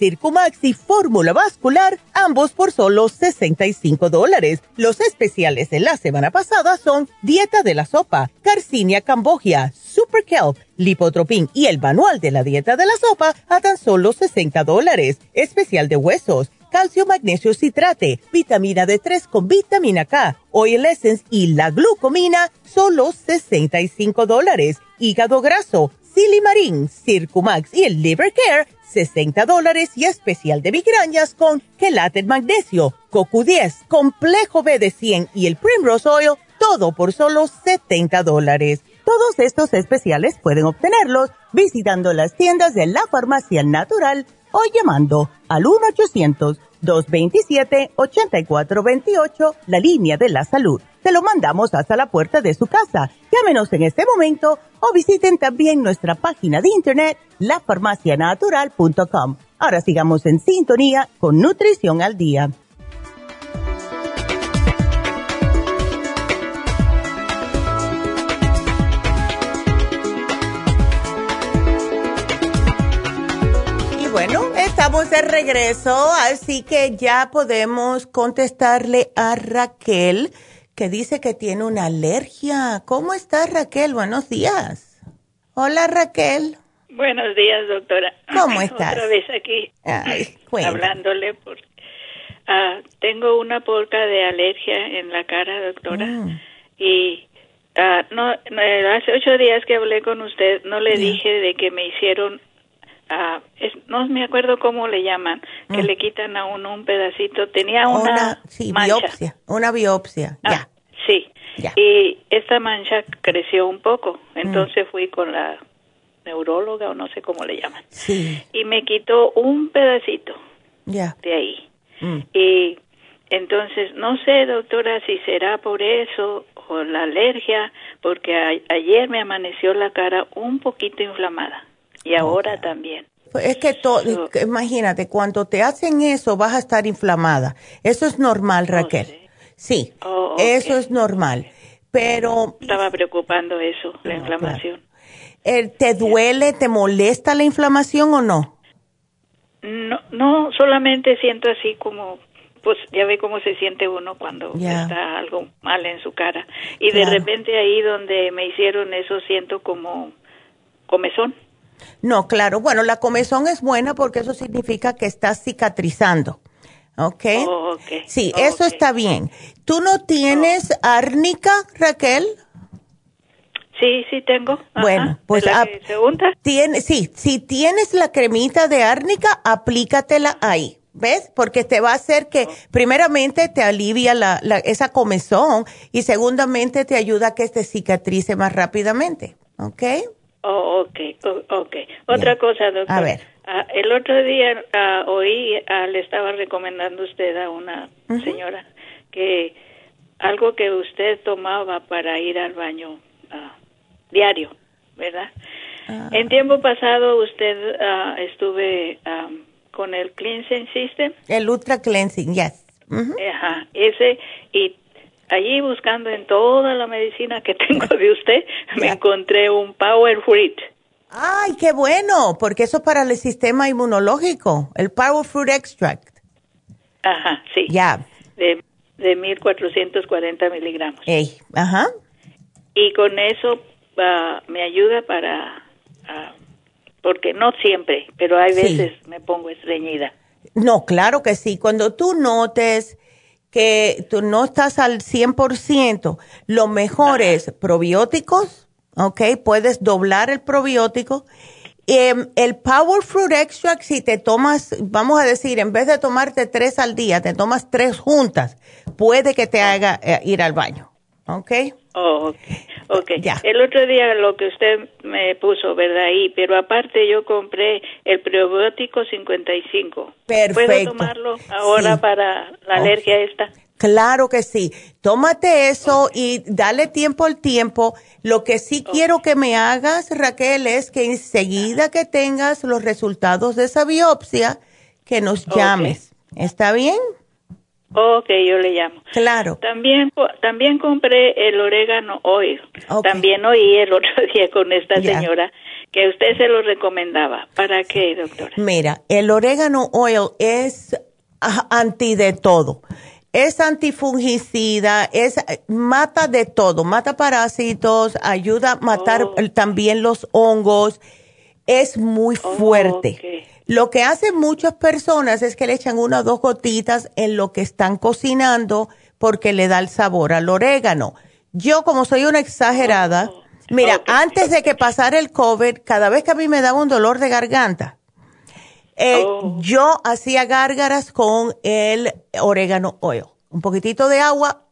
Circumax y fórmula vascular, ambos por solo 65 dólares. Los especiales de la semana pasada son Dieta de la Sopa, Carcinia Cambogia, Super Kelp, Lipotropin y el manual de la dieta de la sopa a tan solo 60 dólares. Especial de huesos, calcio, magnesio, citrate, vitamina D3 con vitamina K, oil essence y la glucomina, solo 65 dólares. Hígado graso, silimarín, circumax y el liver care, 60 dólares y especial de migrañas con quelate magnesio, CoQ10, complejo B de 100 y el Primrose Oil, todo por solo 70 dólares. Todos estos especiales pueden obtenerlos visitando las tiendas de la farmacia natural o llamando al 1-800-227-8428, la línea de la salud. Se lo mandamos hasta la puerta de su casa. Llámenos en este momento o visiten también nuestra página de internet, lafarmacianatural.com. Ahora sigamos en sintonía con Nutrición al Día. estamos de regreso, así que ya podemos contestarle a Raquel, que dice que tiene una alergia. ¿Cómo está Raquel? Buenos días. Hola Raquel. Buenos días, doctora. ¿Cómo estás? Otra vez aquí hablándole. Por, uh, tengo una porca de alergia en la cara, doctora. Mm. Y uh, no, hace ocho días que hablé con usted, no le dije de que me hicieron Ah, no me acuerdo cómo le llaman, que mm. le quitan a uno un pedacito. Tenía una, biopsia, una biopsia, ah, ya. Sí, y esta mancha creció un poco, mm. entonces fui con la neuróloga o no sé cómo le llaman. Sí. Y me quitó un pedacito ya. de ahí. Mm. Y entonces, no sé, doctora, si será por eso o la alergia, porque ayer me amaneció la cara un poquito inflamada. Y ahora también. Pues es que todo, imagínate, cuando te hacen eso vas a estar inflamada. Eso es normal, oh, Raquel. sí, oh, eso es normal. Pero... Estaba preocupando eso, la inflamación. Eh, ¿Te duele, te molesta la inflamación o no? No, no, solamente siento así como, pues ya ve cómo se siente uno cuando está algo mal en su cara. Y de repente ahí donde me hicieron eso siento como comezón. No, claro. Bueno, la comezón es buena porque eso significa que estás cicatrizando. ¿Ok? Oh, okay. Sí, eso está bien. ¿Tú no tienes oh. árnica, Raquel? Sí, sí tengo. Bueno, pues ¿La tiene, sí, si tienes la cremita de árnica, aplícatela ahí. ¿Ves? Porque te va a hacer que, oh. primeramente, te alivia la, esa comezón y, segundamente, te ayuda a que te cicatrice más rápidamente. ¿Ok? Oh, ok, ok. Otra cosa, doctor. A ver. Ah, el otro día ah, oí, ah, le estaba recomendando usted a una señora que algo que usted tomaba para ir al baño diario, ¿verdad? En tiempo pasado usted estuve con el Cleansing System. El Ultra Cleansing, yes. Ajá, ese, y allí buscando en toda la medicina que tengo de usted, me encontré un Power Fruit. Ay, qué bueno, porque eso es para el sistema inmunológico, el Power Fruit Extract. Ajá, sí. Ya. De, de 1440 miligramos. Ey, ajá. Y con eso uh, me ayuda para, uh, porque no siempre, pero hay veces me pongo estreñida. No, claro que sí. Cuando tú notes que tú no estás al 100%, lo mejor es probióticos, ¿ok? Puedes doblar el probiótico. Em, el Power Fruit Extract, si te tomas, vamos a decir, en vez de tomarte tres al día, te tomas tres juntas, puede que te haga eh, ir al baño, ¿ok? Oh, ok. okay. Ya. El otro día lo que usted me puso, ¿verdad? Ahí, pero aparte yo compré el prebiótico 55. Perfecto. ¿Puedo tomarlo ahora para la alergia esta? Claro que sí. Tómate eso y dale tiempo al tiempo. Lo que sí quiero que me hagas, Raquel, es que enseguida que tengas los resultados de esa biopsia, que nos llames. ¿Está bien? Ok, yo le llamo. Claro. También, también compré el orégano oil. También oí el otro día con esta señora que usted se lo recomendaba. ¿Para qué, doctora? Mira, el orégano oil es anti de todo. Es antifungicida, es mata de todo, mata parásitos, ayuda a matar oh. también los hongos. Es muy oh, fuerte. Lo que hacen muchas personas es que le echan una o dos gotitas en lo que están cocinando porque le da el sabor al orégano. Yo, como soy una exagerada, oh, mira, antes de que pasara el COVID, cada vez que a mí me daba un dolor de garganta, eh, oh. yo hacía gárgaras con el orégano oil. Un poquitito de agua,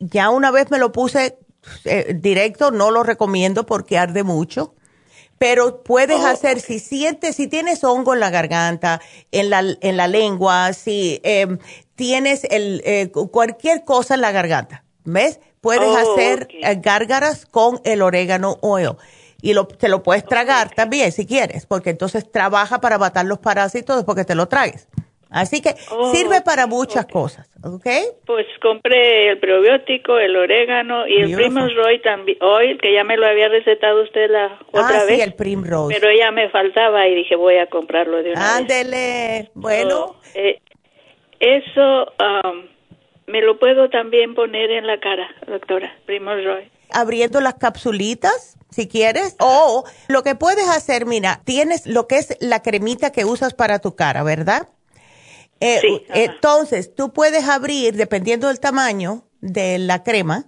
ya una vez me lo puse eh, directo, no lo recomiendo porque arde mucho pero puedes oh, hacer, si sientes, si tienes hongo en la garganta, en la, en la lengua, si em, tienes el, eh, cualquier cosa en la garganta, ¿ves? Puedes oh, hacer eh, gárgaras con el orégano oil. Y lo, te lo puedes tragar también si quieres, porque entonces trabaja para matar los parásitos después que te lo tragues. Así que oh, sirve para muchas cosas, ¿ok? Pues compré el probiótico, el orégano y el Primrose también, hoy, que ya me lo había recetado usted la otra ah, vez. sí, el Primrose. Pero ya me faltaba y dije, voy a comprarlo de una Ándele, bueno. Eh, eso um, me lo puedo también poner en la cara, doctora, Primrose. Abriendo las capsulitas si quieres. O lo que puedes hacer, mira, tienes lo que es la cremita que usas para tu cara, ¿verdad? Eh, entonces, tú puedes abrir, dependiendo del tamaño de la crema,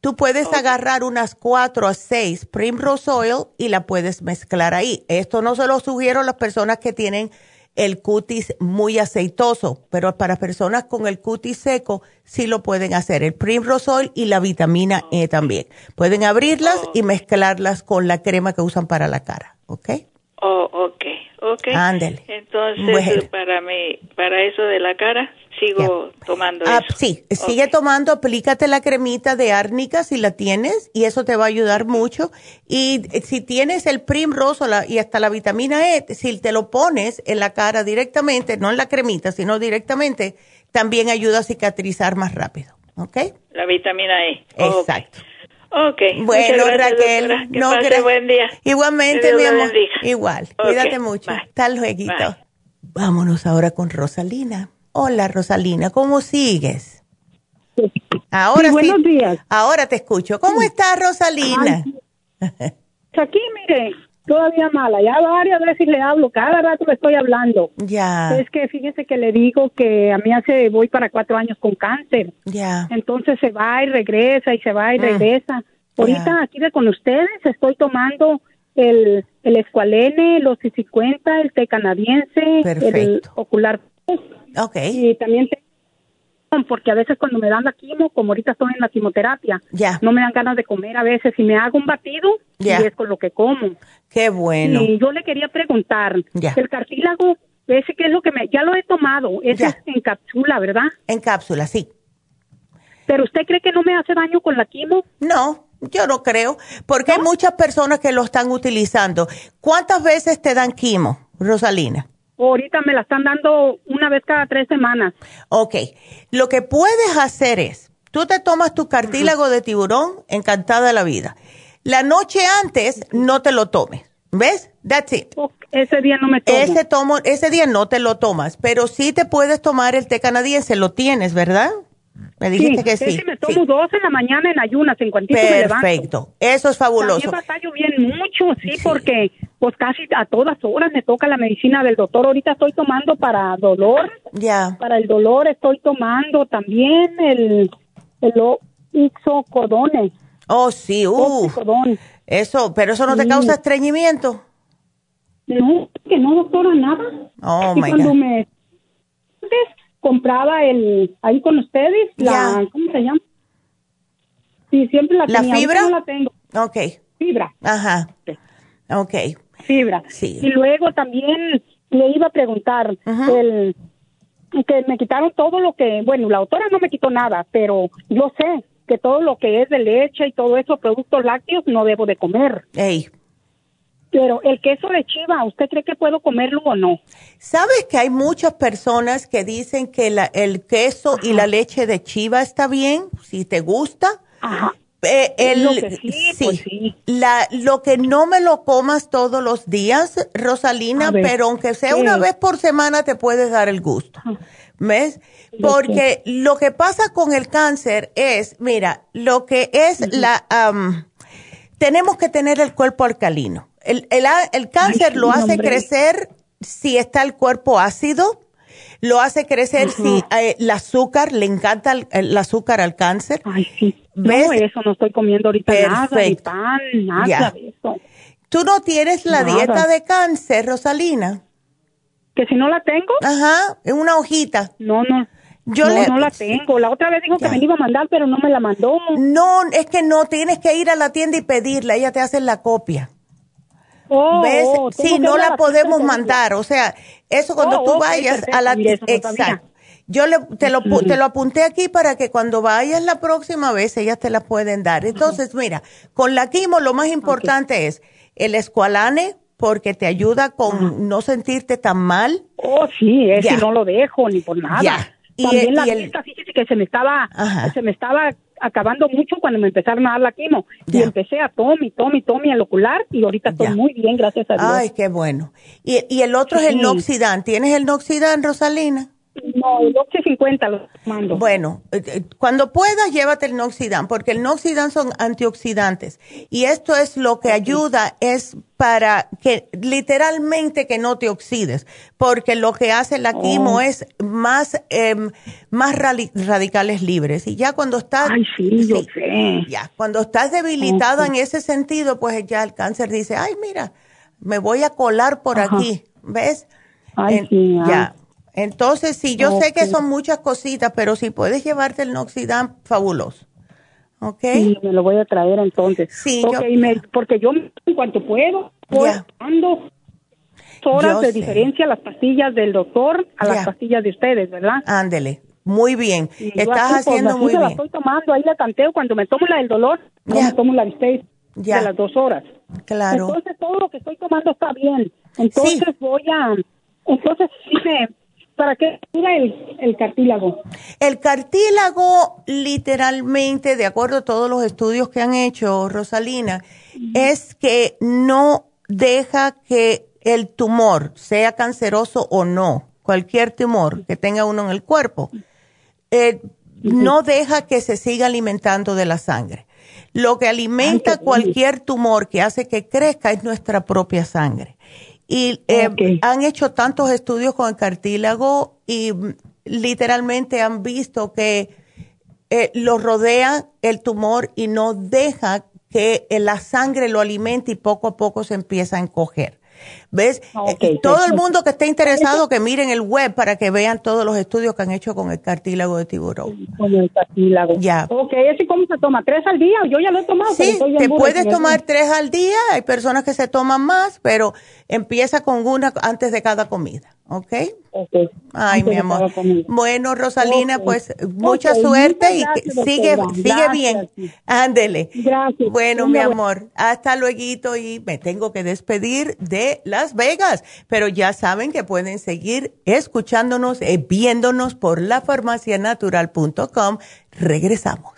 tú puedes agarrar unas cuatro a seis Primrose Oil y la puedes mezclar ahí. Esto no se lo sugiero a las personas que tienen el cutis muy aceitoso, pero para personas con el cutis seco sí lo pueden hacer. El Primrose Oil y la vitamina E también. Pueden abrirlas y mezclarlas con la crema que usan para la cara, ¿ok? Oh, ok, ok. Ándele. Entonces, para mí, para eso de la cara, sigo tomando ah, Sí, sigue tomando, aplícate la cremita de árnica si la tienes y eso te va a ayudar mucho. Y si tienes el Primrose y hasta la vitamina E, si te lo pones en la cara directamente, no en la cremita, sino directamente, también ayuda a cicatrizar más rápido, ¿ok? La vitamina E. Exacto. Ok. Bueno, Raquel, no, pase buen día. Igualmente, mi amor. Igual. Cuídate mucho. Hasta luego. Vámonos ahora con Rosalina. Hola, Rosalina, ¿cómo sigues? Ahora sí, buenos días. Ahora te escucho. ¿Cómo estás, Rosalina? aquí, mire, todavía mala. Ya varias veces le hablo, cada rato le estoy hablando. Ya. Es que fíjese que le digo que a mí hace, voy para cuatro años con cáncer. Ya. Entonces se va y regresa y se va y mm. regresa. Ahorita aquí de con ustedes estoy tomando el, el escualene, los 50, el té canadiense, el ocular. Ok. Y también porque a veces cuando me dan la quimo, como ahorita estoy en la quimioterapia, no me dan ganas de comer a veces y me hago un batido y es con lo que como. Qué bueno. Y yo le quería preguntar, el cartílago, ese que es lo que me, ya lo he tomado, ese es en cápsula, ¿verdad? En cápsula, sí. ¿Pero usted cree que no me hace daño con la quimo? No, yo no creo, porque hay muchas personas que lo están utilizando. ¿Cuántas veces te dan quimo, Rosalina? Ahorita me la están dando una vez cada tres semanas. Ok, lo que puedes hacer es, tú te tomas tu cartílago de tiburón, encantada de la vida. La noche antes no te lo tomes, ¿ves? That's it. ese día no me tomo. Ese, tomo. ese día no te lo tomas, pero sí te puedes tomar el té canadiense, lo tienes, ¿verdad? Me dijiste que sí. me tomo dos en la mañana en ayunas, en cuantito Perfecto, eso es fabuloso. También batallo bien mucho, sí, porque pues casi a todas horas me toca la medicina del doctor. Ahorita estoy tomando para dolor. Ya. Para el dolor estoy tomando también el, el ixocodone. Oh, sí, uh. Eso, pero eso no te causa estreñimiento. No, que no, doctora, nada. Oh, y cuando me compraba el ahí con ustedes la ¿cómo se llama? Sí, siempre la, ¿La fibra? No la tengo. Ok. Fibra. Ajá. Ok. Fibra. Sí. Y luego también le iba a preguntar el que me quitaron todo lo que, bueno, la autora no me quitó nada, pero yo sé que todo lo que es de leche y todo eso, productos lácteos, no debo de comer. Ey. Pero el queso de chiva, ¿usted cree que puedo comerlo o no? ¿Sabes que hay muchas personas que dicen que el queso y la leche de chiva está bien, si te gusta? Ajá. Eh, lo que sí, pues sí. La, lo que no me lo comas todos los días, Rosalina, pero aunque sea una vez por semana te puedes dar el gusto. ¿Ves? Porque lo que pasa con el cáncer es, mira, lo que es la, tenemos que tener el cuerpo alcalino. El, el, cáncer lo hace crecer si está el cuerpo ácido, lo hace crecer si eh, el azúcar, le encanta el, azúcar al cáncer. Ay, sí. ¿Ves? No, eso no estoy comiendo ahorita nada, ni pan, nada de eso. ¿Tú no tienes la dieta de cáncer, Rosalina? ¿Que si no la tengo? Ajá, en una hojita. No, no. Yo no, no la tengo. La otra vez dijo que me iba a mandar, pero no me la mandó. No, es que no, tienes que ir a la tienda y pedirla. Ella te hace la copia. Oh, ¿Ves? Oh, sí, no la podemos mandar. O sea, eso cuando oh, tú vayas a la tienda. Exacto. Yo le, te, lo, te lo apunté aquí para que cuando vayas la próxima vez ellas te la pueden dar. Entonces, mira, con la quimo lo más importante es el escualane porque te ayuda con no sentirte tan mal. Oh, sí, ese no lo dejo ni por nada. Ya. También la vista, fíjese que se me estaba, se me estaba acabando mucho cuando me empezaron a dar la quimo. Y empecé a Tommy, Tommy, Tommy el ocular y ahorita estoy muy bien, gracias a Dios. Ay, qué bueno. Y, y el otro es el Noxidan. ¿Tienes el Noxidan, Rosalina? No, el Oxy 50 lo mando. Bueno, eh, eh, cuando puedas, llévate el Noxidan, porque el Noxidan son antioxidantes. Y esto es lo que ayuda, es para que literalmente que no te oxides, porque lo que hace la quimo oh. es más, em, más radicales libres. Y ya cuando estás... Ay, sí, yo sé. Ya, cuando estás debilitada en ese sentido, pues ya el cáncer dice, ay, mira, me voy a colar por aquí, ¿ves? Ay, sí, ya. Entonces, sí, yo sé que son muchas cositas, pero si puedes llevarte el Noxidam, fabuloso. ¿Ok? Sí, me lo voy a traer entonces. Sí, porque yo en cuanto puedo, voy dando horas de diferencia las pastillas del doctor a las pastillas de ustedes, ¿verdad? Ándele. Muy bien. Estás pues, haciendo muy bien. la estoy tomando, ahí la tanteo. Cuando me tomo la del dolor, no me tomo la de ustedes de las dos horas. Claro. Entonces todo lo que estoy tomando está bien. Entonces voy a... Entonces sí me ¿Para qué sirve el, el, cartílago? El cartílago, literalmente, de acuerdo a todos los estudios que han hecho, Rosalina, es que no deja que el tumor, sea canceroso o no, cualquier tumor que tenga uno en el cuerpo, eh, no deja que se siga alimentando de la sangre. Lo que alimenta cualquier tumor que hace que crezca es nuestra propia sangre. Y eh, han hecho tantos estudios con el cartílago y mm, literalmente han visto que eh, lo rodea el tumor y no deja que la sangre lo alimente y poco a poco se empieza a encoger. ¿Ves? Eh, todo el mundo que esté interesado que miren el web para que vean todos los estudios que han hecho con el cartílago de tiburón. Con el cartílago. Ya. Ok, ¿ese cómo se toma? ¿Tres al día? Yo ya lo he tomado. Sí, te puedes tomar tres al día. Hay personas que se toman más, pero empieza con una antes de cada comida. ¿Ok? Ay, mi amor. Bueno, Rosalina, pues mucha suerte y sigue, sigue bien. Ándele. Gracias. Bueno, mi amor, hasta luego y me tengo que despedir de Las Vegas, pero ya saben que pueden seguir escuchándonos, y viéndonos por lafarmacianatural.com. Regresamos.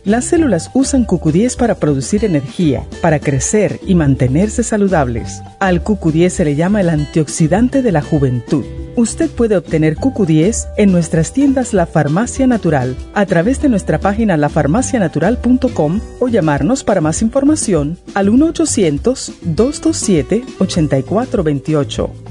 Las células usan QQ10 para producir energía, para crecer y mantenerse saludables. Al QQ10 se le llama el antioxidante de la juventud Usted puede obtener QQ10 en nuestras tiendas La Farmacia Natural a través de nuestra página lafarmacianatural.com o llamarnos para más información al 1-800-227-8428.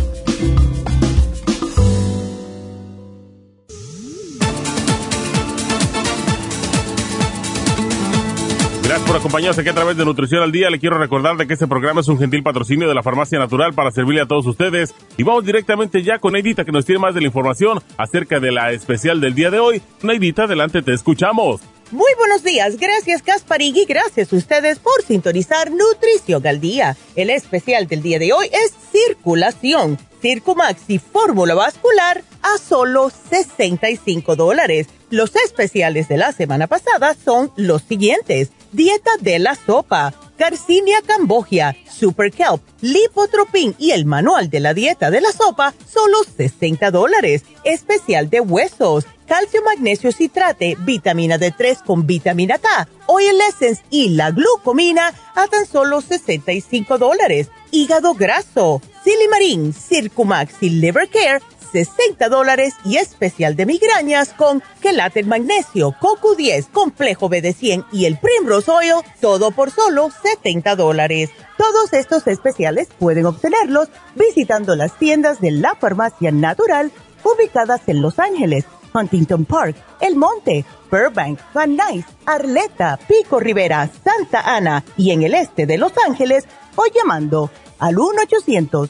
Por acompañarnos aquí a través de Nutrición al Día. Le quiero recordar de que este programa es un gentil patrocinio de la Farmacia Natural para servirle a todos ustedes. Y vamos directamente ya con Neidita que nos tiene más de la información acerca de la especial del día de hoy. Neidita, adelante, te escuchamos. Muy buenos días, gracias Gasparigui, gracias a ustedes por sintonizar Nutrición al Día. El especial del día de hoy es circulación, Circumax y fórmula vascular a solo 65 dólares. Los especiales de la semana pasada son los siguientes Dieta de la Sopa, Garcinia Cambogia, Super Kelp, Lipotropin y el Manual de la Dieta de la Sopa, solo 60 dólares. Especial de huesos, calcio, magnesio, citrate, vitamina D3 con vitamina K, Oil Essence y la glucomina a tan solo 65 dólares. Hígado graso, Silimarín, Circumax y Liver Care, 60 dólares y especial de migrañas con quelate magnesio, coco 10, complejo BD100 y el Primrose Oil, todo por solo 70 dólares. Todos estos especiales pueden obtenerlos visitando las tiendas de la farmacia natural ubicadas en Los Ángeles, Huntington Park, El Monte, Burbank, Van Nuys, Arleta, Pico Rivera, Santa Ana y en el este de Los Ángeles o llamando al 1 800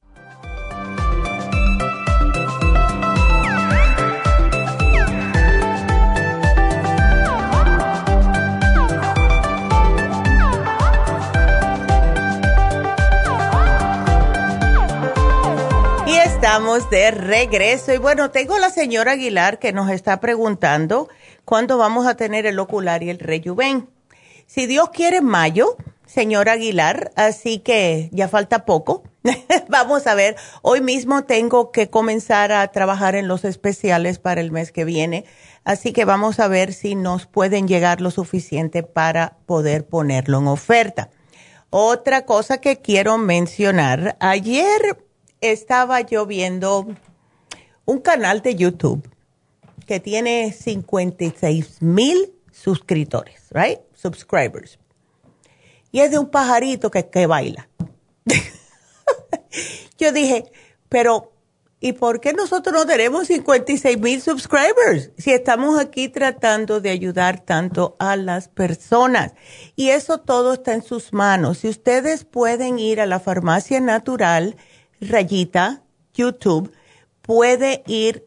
Estamos de regreso y bueno, tengo la señora Aguilar que nos está preguntando cuándo vamos a tener el ocular y el rejuven. Si Dios quiere, mayo, señora Aguilar, así que ya falta poco. vamos a ver, hoy mismo tengo que comenzar a trabajar en los especiales para el mes que viene, así que vamos a ver si nos pueden llegar lo suficiente para poder ponerlo en oferta. Otra cosa que quiero mencionar, ayer estaba yo viendo un canal de YouTube que tiene 56 mil suscriptores, right? Subscribers. Y es de un pajarito que, que baila. yo dije, pero ¿y por qué nosotros no tenemos 56 mil subscribers? Si estamos aquí tratando de ayudar tanto a las personas. Y eso todo está en sus manos. Si ustedes pueden ir a la farmacia natural, rayita YouTube, puede ir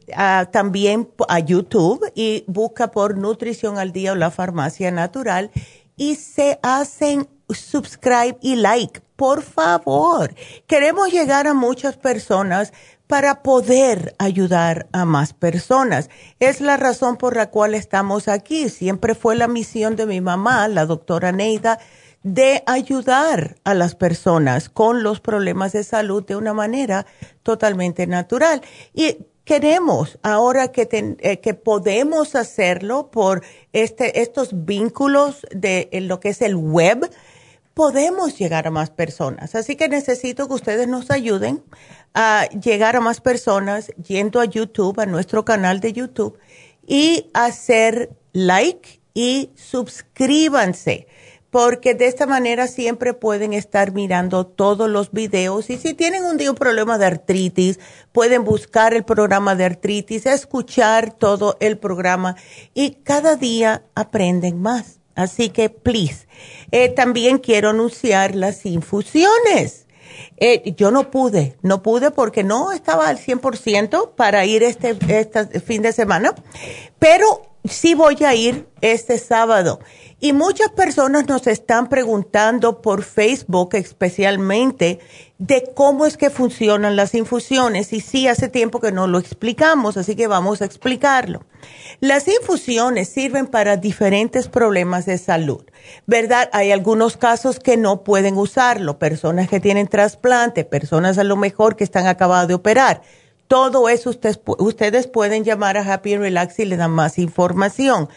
también a YouTube y busca por Nutrición al Día o la Farmacia Natural y se hacen subscribe y like. Por favor, queremos llegar a muchas personas para poder ayudar a más personas. Es la razón por la cual estamos aquí. Siempre fue la misión de mi mamá, la doctora Neida de ayudar a las personas con los problemas de salud de una manera totalmente natural. Y queremos ahora que, eh, que podemos hacerlo por este, estos vínculos de lo que es el web, podemos llegar a más personas. Así que necesito que ustedes nos ayuden a llegar a más personas yendo a YouTube, a nuestro canal de YouTube y hacer like y suscríbanse porque de esta manera siempre pueden estar mirando todos los videos y si tienen un día un problema de artritis, pueden buscar el programa de artritis, escuchar todo el programa y cada día aprenden más. Así que, please, eh, también quiero anunciar las infusiones. Eh, yo no pude, no pude porque no estaba al 100% para ir este, este fin de semana, pero sí voy a ir este sábado. Y muchas personas nos están preguntando por Facebook especialmente de cómo es que funcionan las infusiones. Y sí, hace tiempo que no lo explicamos, así que vamos a explicarlo. Las infusiones sirven para diferentes problemas de salud, ¿verdad? Hay algunos casos que no pueden usarlo, personas que tienen trasplante, personas a lo mejor que están acabadas de operar todo eso ustedes, pueden llamar a Happy Relax y le dan más información.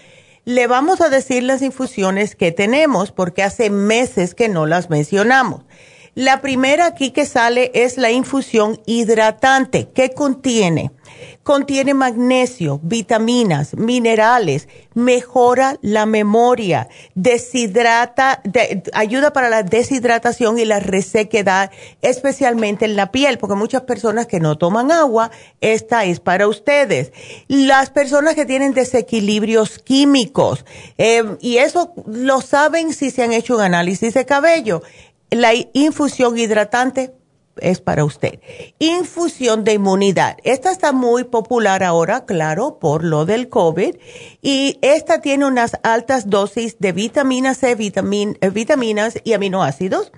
Le vamos a decir las infusiones que tenemos porque hace meses que no las mencionamos. La primera aquí que sale es la infusión hidratante. ¿Qué contiene? Contiene magnesio, vitaminas, minerales, mejora la memoria, deshidrata, ayuda para la deshidratación y la resequedad, especialmente en la piel, porque muchas personas que no toman agua, esta es para ustedes. Las personas que tienen desequilibrios químicos, eh, y eso lo saben si se han hecho un análisis de cabello. La infusión hidratante es para usted. Infusión de inmunidad. Esta está muy popular ahora, claro, por lo del COVID. Y esta tiene unas altas dosis de vitamina C, eh, vitaminas y aminoácidos.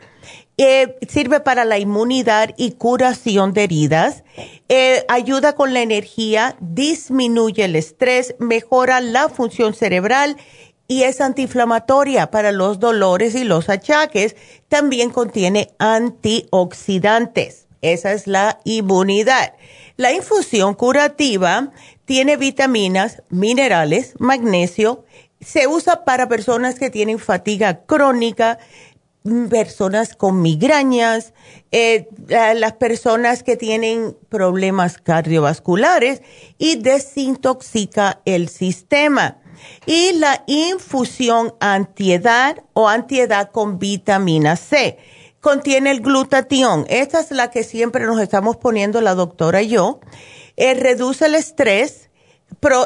Eh, sirve para la inmunidad y curación de heridas. Eh, ayuda con la energía, disminuye el estrés, mejora la función cerebral y es antiinflamatoria para los dolores y los achaques. También contiene antioxidantes. Esa es la inmunidad. La infusión curativa tiene vitaminas, minerales, magnesio. Se usa para personas que tienen fatiga crónica, personas con migrañas, eh, las personas que tienen problemas cardiovasculares y desintoxica el sistema y la infusión antiedad o antiedad con vitamina C. Contiene el glutatión. Esta es la que siempre nos estamos poniendo la doctora y yo. Eh, reduce el estrés,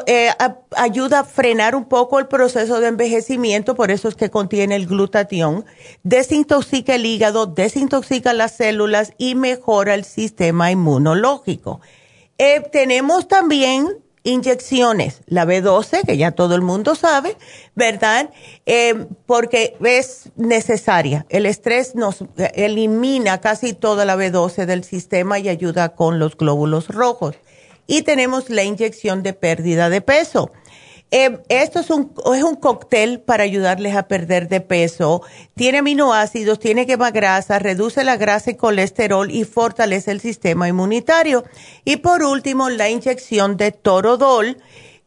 eh, ayuda a frenar un poco el proceso de envejecimiento, por eso es que contiene el glutatión. Desintoxica el hígado, desintoxica las células y mejora el sistema inmunológico. Eh, tenemos también inyecciones, la B12, que ya todo el mundo sabe, ¿verdad? Eh, porque es necesaria. El estrés nos elimina casi toda la B12 del sistema y ayuda con los glóbulos rojos. Y tenemos la inyección de pérdida de peso. Eh, esto es un, es un cóctel para ayudarles a perder de peso. Tiene aminoácidos, tiene quema grasa, reduce la grasa y colesterol y fortalece el sistema inmunitario. Y por último, la inyección de torodol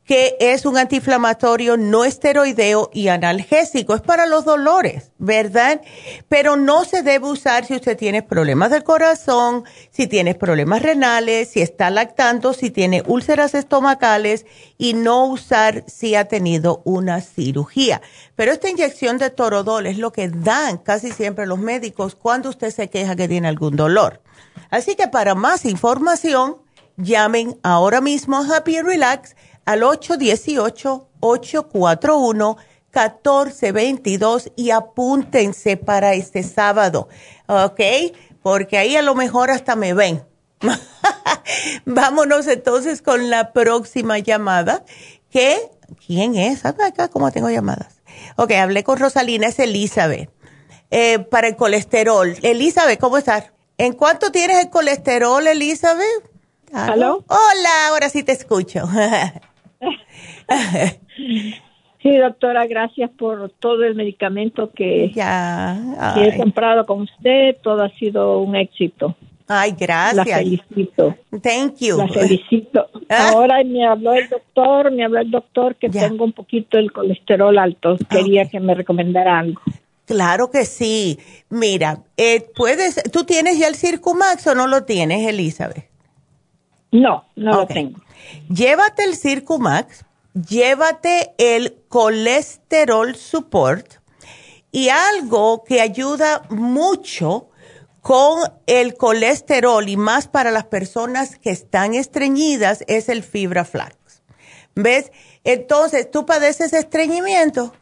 que es un antiinflamatorio no esteroideo y analgésico. Es para los dolores, ¿verdad? Pero no se debe usar si usted tiene problemas del corazón, si tiene problemas renales, si está lactando, si tiene úlceras estomacales y no usar si ha tenido una cirugía. Pero esta inyección de torodol es lo que dan casi siempre los médicos cuando usted se queja que tiene algún dolor. Así que para más información, llamen ahora mismo a Happy Relax al 818-841-1422 y apúntense para este sábado, ¿ok? Porque ahí a lo mejor hasta me ven. Vámonos entonces con la próxima llamada. ¿Qué? ¿Quién es? acá cómo tengo llamadas. Ok, hablé con Rosalina, es Elizabeth. Eh, para el colesterol. Elizabeth, ¿cómo estás? ¿En cuánto tienes el colesterol, Elizabeth? ¿Aló? Hola, ahora sí te escucho. Sí, doctora, gracias por todo el medicamento que, he comprado con usted. Todo ha sido un éxito. Ay, gracias. La felicito. Thank you. La felicito. Ah. Ahora me habló el doctor, me habló el doctor que tengo un poquito el colesterol alto. Quería que me recomendara algo. Claro que sí. Mira, eh, puedes, ¿tú tienes ya el Circumax o no lo tienes, Elizabeth? No, no lo tengo. Llévate el Circumax, llévate el colesterol support y algo que ayuda mucho con el colesterol y más para las personas que están estreñidas es el fibra flax. ¿Ves? Entonces, ¿tú padeces estreñimiento?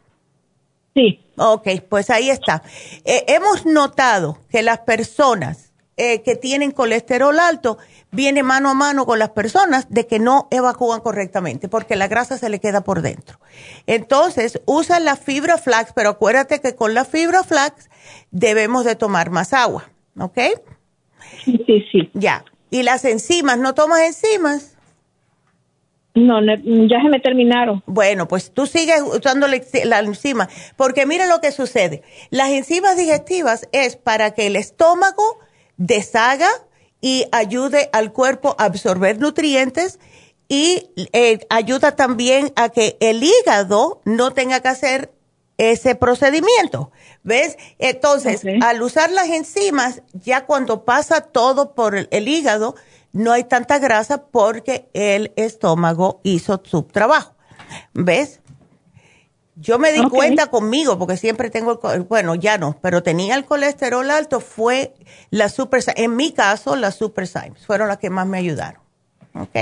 Sí. Ok, pues ahí está. Eh, hemos notado que las personas eh, que tienen colesterol alto viene mano a mano con las personas de que no evacúan correctamente porque la grasa se le queda por dentro. Entonces, usa la fibra flax, pero acuérdate que con la fibra flax debemos de tomar más agua, ¿ok? Sí, sí, sí. Ya. ¿Y las enzimas? ¿No tomas enzimas? No, ya se me terminaron. Bueno, pues tú sigues usando la, enzima, porque mira lo que sucede. Las enzimas digestivas es para que el estómago deshaga y ayude al cuerpo a absorber nutrientes y eh, ayuda también a que el hígado no tenga que hacer ese procedimiento. ¿Ves? Entonces, al usar las enzimas, ya cuando pasa todo por el hígado, no hay tanta grasa porque el estómago hizo su trabajo. ¿Ves? Yo me di cuenta conmigo, porque siempre tengo, el, bueno, ya no, pero tenía el colesterol alto, fue la Super En mi caso, las Super fueron las que más me ayudaron. ¿Ok?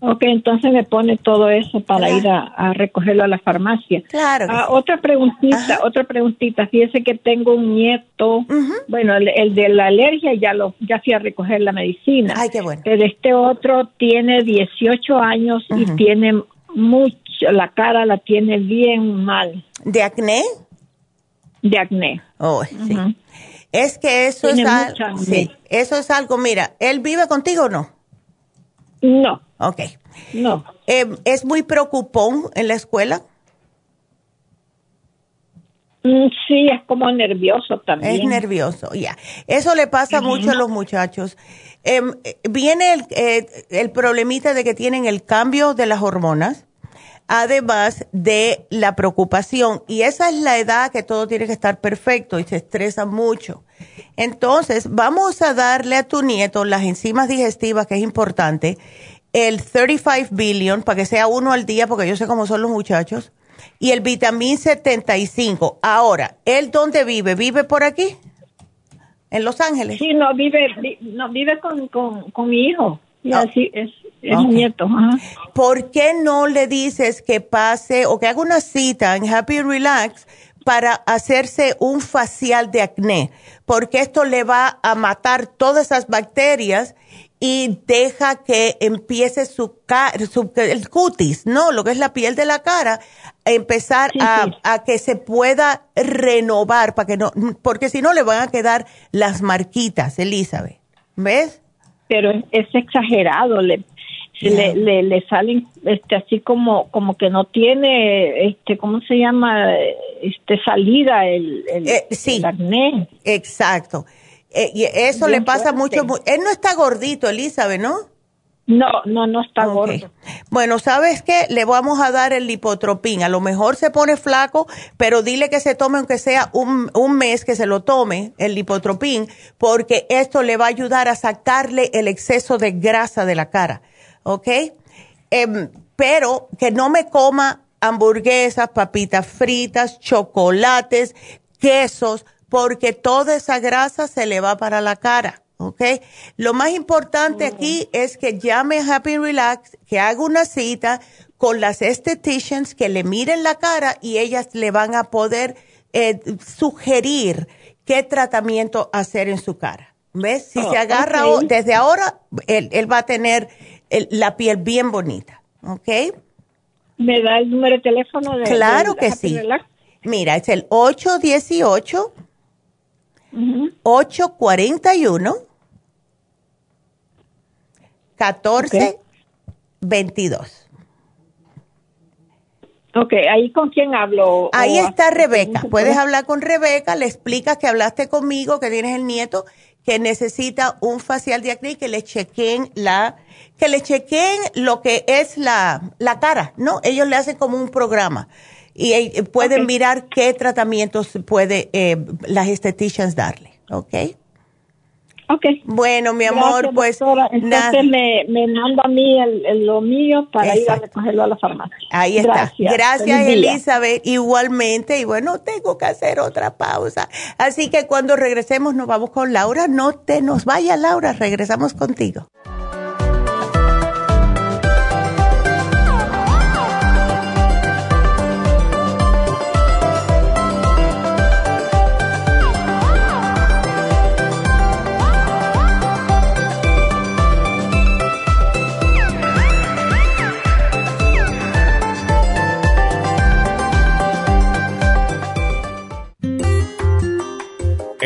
Ok, entonces me pone todo eso para ir a, recogerlo a la farmacia. Claro. Ah, otra preguntita, otra preguntita. Fíjese que tengo un nieto, bueno, el, de la alergia ya lo ya fui a recoger la medicina. Ay, qué bueno. Pero este otro tiene 18 años y tiene mucho, la cara la tiene bien mal. ¿De acné? De acné. Oh, sí. Es que eso es algo, sí, eso es algo, mira, ¿él vive contigo o no? No. Ok. No. Eh, ¿Es muy preocupón en la escuela? Mm, sí, es como nervioso también. Es nervioso, ya. Eso le pasa mucho a los muchachos. Em, viene el, eh, el problemita de que tienen el cambio de las hormonas, además de la preocupación. Y esa es la edad que todo tiene que estar perfecto y se estresa mucho. Entonces, vamos a darle a tu nieto las enzimas digestivas, que es importante, el 35 billion, para que sea uno al día, porque yo sé cómo son los muchachos, y el vitamín 75. Ahora, ¿él dónde vive? ¿Vive por aquí? ¿En Los Ángeles? Sí, no, vive, no, vive con, con, mi hijo. Y ah. así es, es mi nieto. ¿Por qué no le dices que pase o que haga una cita en Happy Relax para hacerse un facial de acné? Porque esto le va a matar todas esas bacterias y deja que empiece su, su, el cutis, ¿no? Lo que es la piel de la cara, empezar a, que se pueda renovar, para que no, porque si no le van a quedar las marquitas, Elizabeth. ¿Ves? Pero es, exagerado, le, le, le, salen este así como como que no tiene este cómo se llama este salida el, el, eh, acné exacto eh, y eso le pasa mucho. Él no está gordito, Elizabeth, ¿no? No, no, no está gordo. Bueno, ¿sabes qué? Le vamos a dar el lipotropín. A lo mejor se pone flaco, pero dile que se tome, aunque sea un, un mes, que se lo tome, el lipotropín, porque esto le va a ayudar a sacarle el exceso de grasa de la cara. ¿Ok? Em, pero que no me coma hamburguesas, papitas fritas, chocolates, quesos porque toda esa grasa se le va para la cara, ¿ok? Lo más importante aquí es que llame a Happy Relax, que haga una cita con las estheticians que le miren la cara y ellas le van a poder eh, sugerir qué tratamiento hacer en su cara. ¿Ves? Si se oh, agarra desde ahora, él, va a tener la piel bien bonita, ¿ok? ¿Me da el número de teléfono de Claro que sí. Mira, es el 818 841 1422. Ok, ahí con quién hablo. Ahí está Rebeca. Puedes hablar con Rebeca, le explicas que hablaste conmigo, que tienes el nieto, que necesita un facial de acné, que le chequen la, que le chequen lo que es la, la cara, ¿no? Ellos le hacen como un programa y eh, pueden mirar qué tratamientos puede eh, las esteticians darle, ¿ok? Ok. Bueno, mi amor, pues Entonces me, me manda a mí el, lo mío para ir a recogerlo a la farmacia. Ahí está. Gracias, Elizabeth. Igualmente. Y bueno, tengo que hacer otra pausa. Así que cuando regresemos nos vamos con Laura. No te nos vayas, Laura. Regresamos contigo.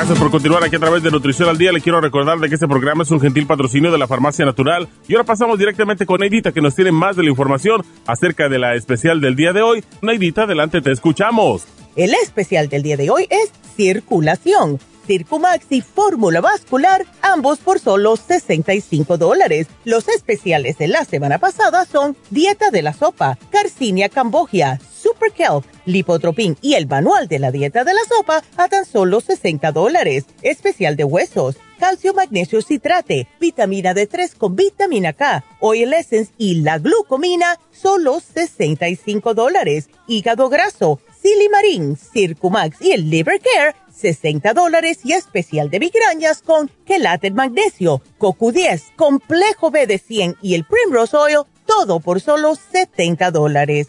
Gracias por continuar aquí a través de Nutrición al Día. Le quiero recordar de que este programa es un gentil patrocinio de la Farmacia Natural. Y ahora pasamos directamente con Neidita, que nos tiene más de la información acerca de la especial del día de hoy. Neidita, adelante, te escuchamos. El especial del día de hoy es circulación. Circumax y fórmula vascular, ambos por solo 65 dólares. Los especiales de la semana pasada son Dieta de la Sopa, Carcinia Cambogia, Super Kelp, Lipotropin y el manual de la dieta de la sopa a tan solo 60 dólares. Especial de huesos, calcio magnesio citrate, vitamina D3 con vitamina K, oil essence y la glucomina, solo 65 dólares. Hígado graso, silimarín, circumax y el liver care, 60 dólares y especial de migrañas con quelate magnesio, CoQ10, complejo B de 100 y el Primrose Oil, todo por solo 70 dólares.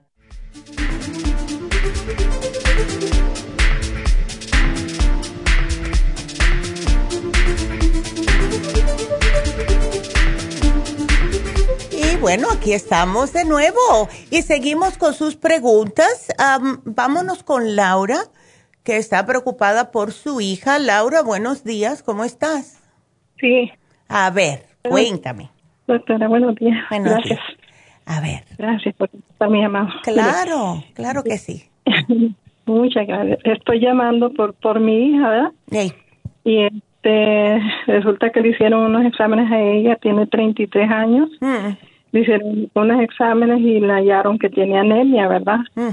Bueno, aquí estamos de nuevo y seguimos con sus preguntas. vámonos con Laura, que está preocupada por su hija. Laura, buenos días, ¿cómo estás? Sí. A ver, cuéntame. Doctora, buenos días. Gracias. A ver. Gracias por estar mi llamado. Claro, claro que sí. Muchas gracias. Estoy llamando por por mi hija, ¿verdad? Sí. Y este, resulta que le hicieron unos exámenes a ella, tiene 33 años. Mm. Le hicieron unos exámenes y le hallaron que tiene anemia, ¿verdad? Mm.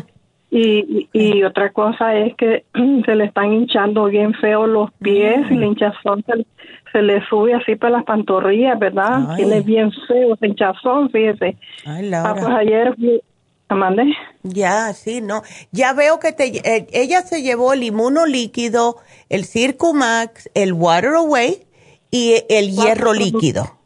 Y, y, otra cosa es que se le están hinchando bien feo los pies y la mm. hinchazón se, le sube así para las pantorrillas, ¿verdad? Tiene bien feo ese hinchazón, fíjese. Ay, Laura. Ah, pues ayer Amande. Ya, sí, no. Ya veo que te, eh, ella se llevó el inmunolíquido, el Circumax, el Water Away y el hierro líquido.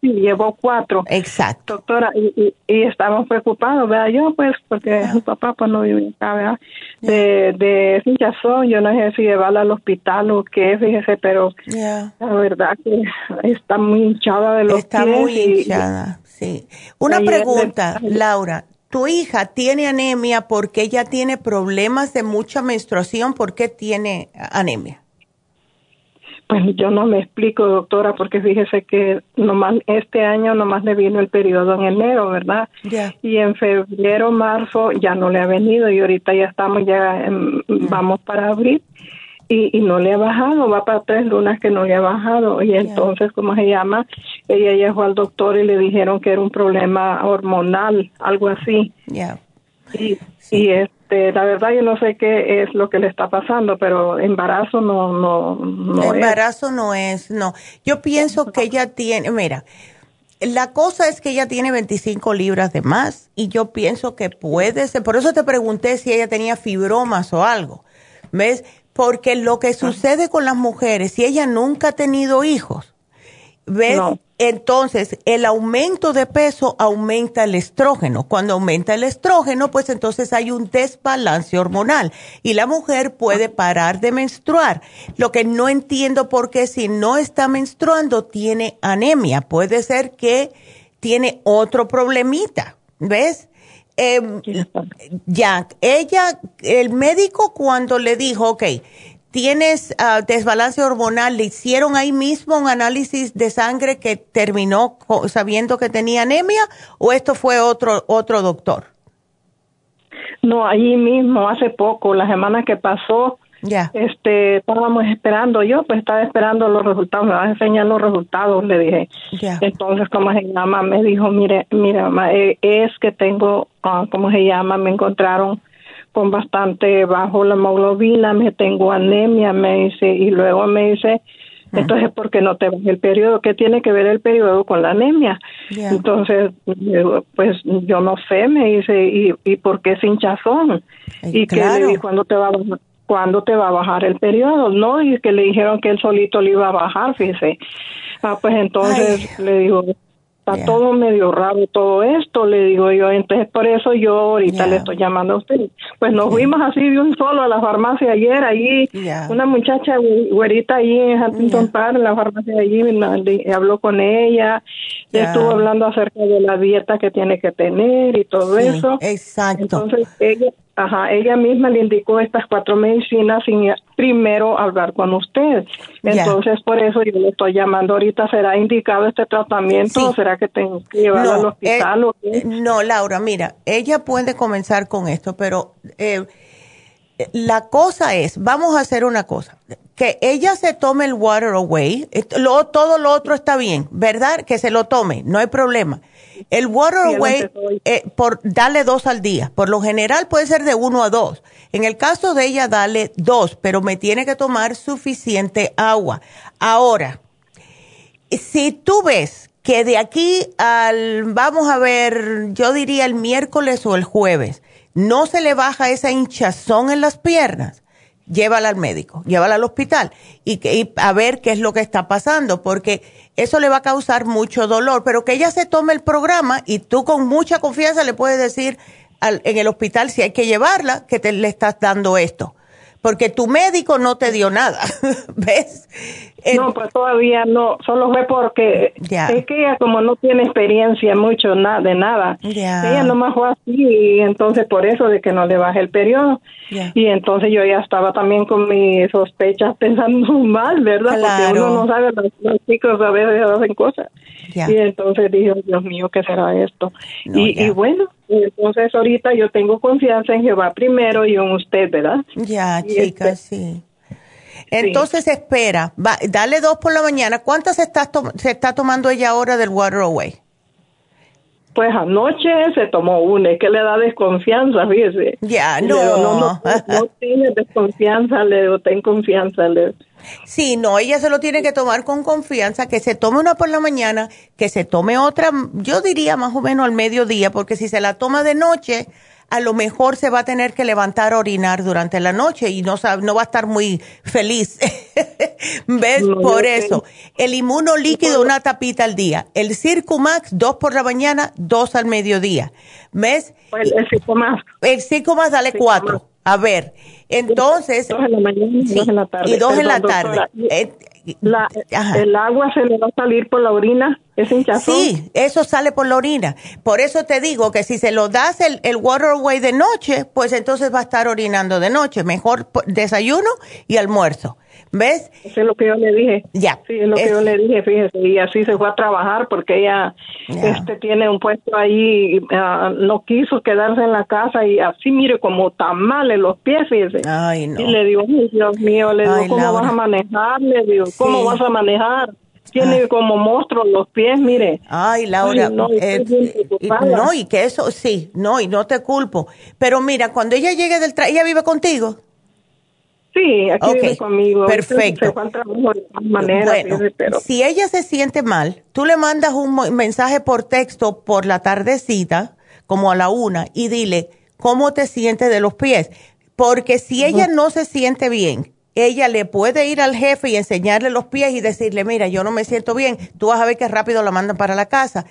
Sí, llevó cuatro. Exacto. Doctora, y, y, estamos preocupados, ¿verdad? Yo, pues, porque su papá pues no vive acá, ¿verdad? De, de hinchazón, yo no sé si llevarla al hospital o qué, fíjese, pero la verdad que está muy hinchada de los Está muy hinchada, sí. Una pregunta, Laura tu hija tiene anemia porque ella tiene problemas de mucha menstruación, ¿por qué tiene anemia? Pues yo no me explico, doctora, porque fíjese que nomás este año nomás le vino el periodo en enero, ¿verdad? Y en febrero, marzo ya no le ha venido y ahorita ya estamos ya vamos para abril y, y no le ha bajado, va para tres lunas que no le ha bajado y entonces, ¿cómo se llama? Ella llegó al doctor y le dijeron que era un problema hormonal, algo así. Ya. Y, y este, la verdad yo no sé qué es lo que le está pasando, pero embarazo no, no, no embarazo no es, no. Yo pienso que ella tiene, mira, la cosa es que ella tiene 25 libras de más y yo pienso que puede ser, por eso te pregunté si ella tenía fibromas o algo, ¿ves? Porque lo que sucede con las mujeres, si ella nunca ha tenido hijos, ¿ves? Entonces, el aumento de peso aumenta el estrógeno. Cuando aumenta el estrógeno, pues entonces hay un desbalance hormonal y la mujer puede parar de menstruar. Lo que no entiendo por qué si no está menstruando tiene anemia. Puede ser que tiene otro problemita, ¿ves? Eh, ya, ella, el médico cuando le dijo, ok, tienes uh, desbalance hormonal, ¿le hicieron ahí mismo un análisis de sangre que terminó sabiendo que tenía anemia o esto fue otro, otro doctor? No, ahí mismo, hace poco, la semana que pasó, ya. Este, estábamos esperando, yo pues estaba esperando los resultados, me vas a enseñar los resultados, le dije. Entonces, ¿cómo se llama? Me dijo, mire, mira, eh, es que tengo, uh, ¿cómo se llama? Me encontraron con bastante bajo la hemoglobina, me tengo anemia, me dice, y luego me dice, entonces, ¿por qué no te vas el periodo? ¿Qué tiene que ver el periodo con la anemia? Entonces, pues yo no sé, me dice, ¿y, y por qué sin hinchazón? y claro. que ¿cuándo te va a bajar? ¿Cuándo te va a bajar el periodo? No, y que le dijeron que él solito le iba a bajar, fíjese. Ah, pues entonces le digo, Está todo medio raro todo esto, le digo yo. Entonces, por eso yo ahorita le estoy llamando a usted. Pues nos fuimos así de un solo a la farmacia ayer, allí, una muchacha güerita ahí en Huntington Park, en la farmacia allí, habló con ella, estuvo hablando acerca de la dieta que tiene que tener y todo eso. Exacto. Entonces, ella, Ajá, ella misma le indicó estas cuatro medicinas sin primero hablar con usted. Entonces, por eso yo le estoy llamando ahorita. ¿Será indicado este tratamiento o será que tengo que llevarlo al hospital o qué? Eh, no, Laura, mira, ella puede comenzar con esto, pero eh, la cosa es, vamos a hacer una cosa, que ella se tome el water away, lo, todo lo otro está bien, ¿verdad? Que se lo tome, no hay problema el Waterway, eh, por, dale dos al día. Por lo general puede ser de uno a dos. En el caso de ella, dale dos, pero me tiene que tomar suficiente agua. Ahora, si tú ves que de aquí al, vamos a ver, yo diría el miércoles o el jueves, no se le baja esa hinchazón en las piernas, llévala al médico, llévala al hospital y, y, a ver qué es lo que está pasando, porque eso le va a causar mucho dolor, pero que ella se tome el programa y tú con mucha confianza le puedes decir al, en el hospital si hay que llevarla, que te le estás dando esto porque tu médico no te dio nada, ¿ves? No, pues todavía no, solo fue porque es que ella como no tiene experiencia mucho nada de nada, ella nomás fue así y entonces por eso de que no le baje el periodo. Y entonces yo ya estaba también con mis sospechas pensando mal, ¿verdad? Porque uno no sabe, los, chicos a veces hacen cosas. Y entonces dije, Dios mío, ¿qué será esto? y, y bueno, entonces ahorita yo tengo confianza en Jehová primero y en usted, ¿verdad? Ya, chica, este, sí. Entonces espera, va, dale dos por la mañana. ¿Cuántas está, se está tomando ella ahora del Water Away? Pues anoche se tomó una, es que le da desconfianza, fíjese. Ya, no. No, no, no, tiene desconfianza, le digo, ten confianza. Le Sí, no, ella se lo tiene que tomar con confianza, que se tome una por la mañana, que se tome otra, yo diría más o menos al mediodía, porque si se la toma de noche, a lo mejor se va a tener que levantar a orinar durante la noche y no, no va a estar muy feliz. ¿Ves? por eso. El inmuno líquido, una tapita al día. El Circumax, dos por la mañana, dos al mediodía. ¿Ves? Pues el, Circumax. El Circumax, dale cuatro. A ver, entonces... Dos en la mañana y dos en la tarde. Y dos en la tarde. Eh, el agua se le va a salir por la orina. ¿Es hinchazón? Sí, eso sale por la orina. Por eso te digo que si se lo das el, el waterway de noche, pues entonces va a estar orinando de noche. Mejor desayuno y almuerzo. ¿Ves? Eso es lo que yo le dije. Ya. Sí, es lo que yo le dije, fíjese. Y así se fue a trabajar porque ella este tiene un puesto ahí, uh, no quiso quedarse en la casa y así, mire, como tamales los pies, fíjese. Ay, no. Y le digo, Dios mío, le digo, ¿cómo vas a manejar? Le digo, ¿cómo vas a manejar? Tiene como monstruos los pies, mire. Ay, Laura, no, eh, no, y que eso, sí, no, y no te culpo. Pero mira, cuando ella llegue del trabajo, ¿ella vive contigo? Sí, aquí vive conmigo. Perfecto. si ella se siente mal, tú le mandas un mensaje por texto por la tardecita, como a la una, y dile cómo te sientes de los pies. Porque si ella no se siente bien, ella le puede ir al jefe y enseñarle los pies y decirle, mira, yo no me siento bien, tú vas a ver que rápido la mandan para la casa.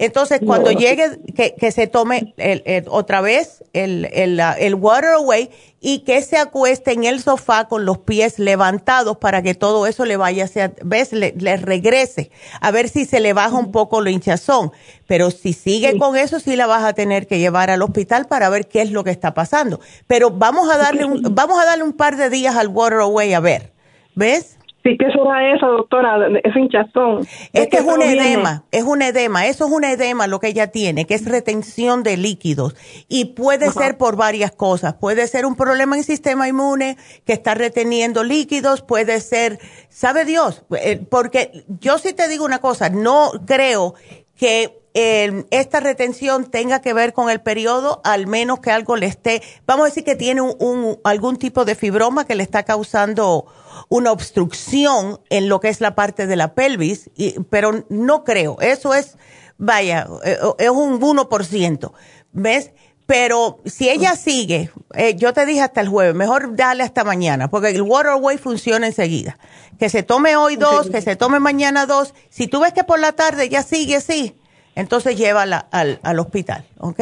Entonces, cuando llegue, que, se tome el, otra vez el, el, el water away y que se acueste en el sofá con los pies levantados para que todo eso le vaya, hacia, ¿ves? Le, regrese. A ver si se le baja un poco la hinchazón. Pero si sigue con eso, sí la vas a tener que llevar al hospital para ver qué es lo que está pasando. Pero vamos a darle un, vamos a darle un par de días al water away a ver. ¿Ves? Sí, ¿qué será eso, doctora? Es hinchazón. Es que es un edema, es un edema, eso es un edema lo que ella tiene, que es retención de líquidos. Y puede ser por varias cosas. Puede ser un problema en el sistema inmune que está reteniendo líquidos, puede ser, sabe Dios, eh, porque yo sí te digo una cosa, no creo que eh, esta retención tenga que ver con el periodo, al menos que algo le esté, vamos a decir que tiene un, algún tipo de fibroma que le está causando una obstrucción en lo que es la parte de la pelvis, pero no creo. Eso es, vaya, eh, es un 1%. ¿Ves? Pero si ella sigue, eh, yo te dije hasta el jueves, mejor dale hasta mañana, porque el waterway funciona enseguida. Que se tome hoy dos, que se tome mañana dos. Si tú ves que por la tarde ya sigue así, entonces llévala al, al hospital, ¿ok?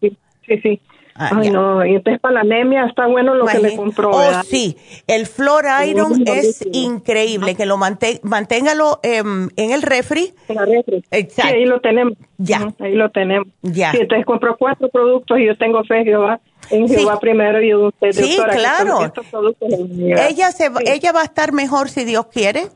Sí, sí, sí. Ah, Ay, no, y entonces para la anemia está bueno lo que le compró. Oh, sí, el Flor Iron es increíble, que lo mantenga, manténgalo em, en el refri. En el refri. Exacto. Sí, ahí lo tenemos. Ya. ahí lo tenemos. Ya. Sí, entonces compró cuatro productos y yo tengo fe Jehová. En Jehová primero y usted, Sí, claro. Ella, se, ella va a estar mejor si Dios quiere.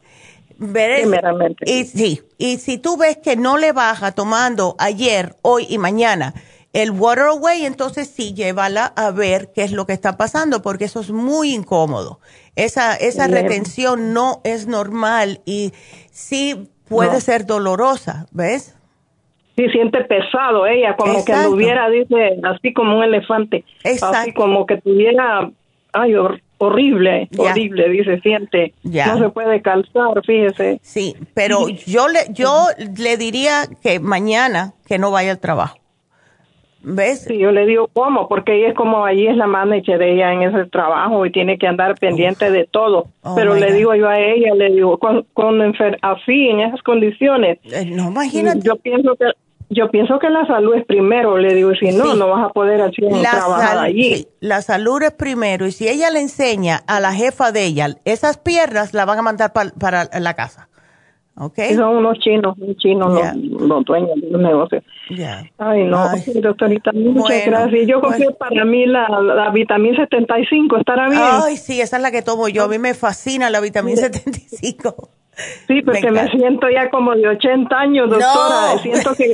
Primeramente. Y sí, y si tú ves que no le baja tomando ayer, hoy y mañana, el waterway, entonces sí, llévala a ver qué es lo que está pasando, porque eso es muy incómodo. Esa, esa retención no es normal y sí puede ser dolorosa, ¿ves? Sí, siente pesado ella, como que anduviera, dice, así como un elefante. Exacto. Así como que tuviera, ay, horrible, horrible, dice, siente. No se puede calzar, fíjese. Sí, pero yo le, yo le diría que mañana que no vaya al trabajo. ¿Ves? Sí, yo le digo cómo, porque ella es como allí es la manager de ella en ese trabajo y tiene que andar pendiente de todo. Oh, Pero le digo yo a ella, le digo, con, con así, en esas condiciones. Eh, no, imagínate. Yo pienso que yo pienso que la salud es primero, le digo, si no, no vas a poder hacer un trabajo allí. la salud es primero, y si ella le enseña a la jefa de ella, esas piernas la van a mandar para la casa. Okay. Son unos chinos, un chino los, dueños de los negocios. Ay, no, doctorita, muchas gracias. Yo confío para mí la, la, vitamina 75, ¿estará bien? Ay, sí, esa es la que tomo yo. A mí me fascina la vitamina 75. Sí, porque me, siento ya como de 80 años, doctora. Siento que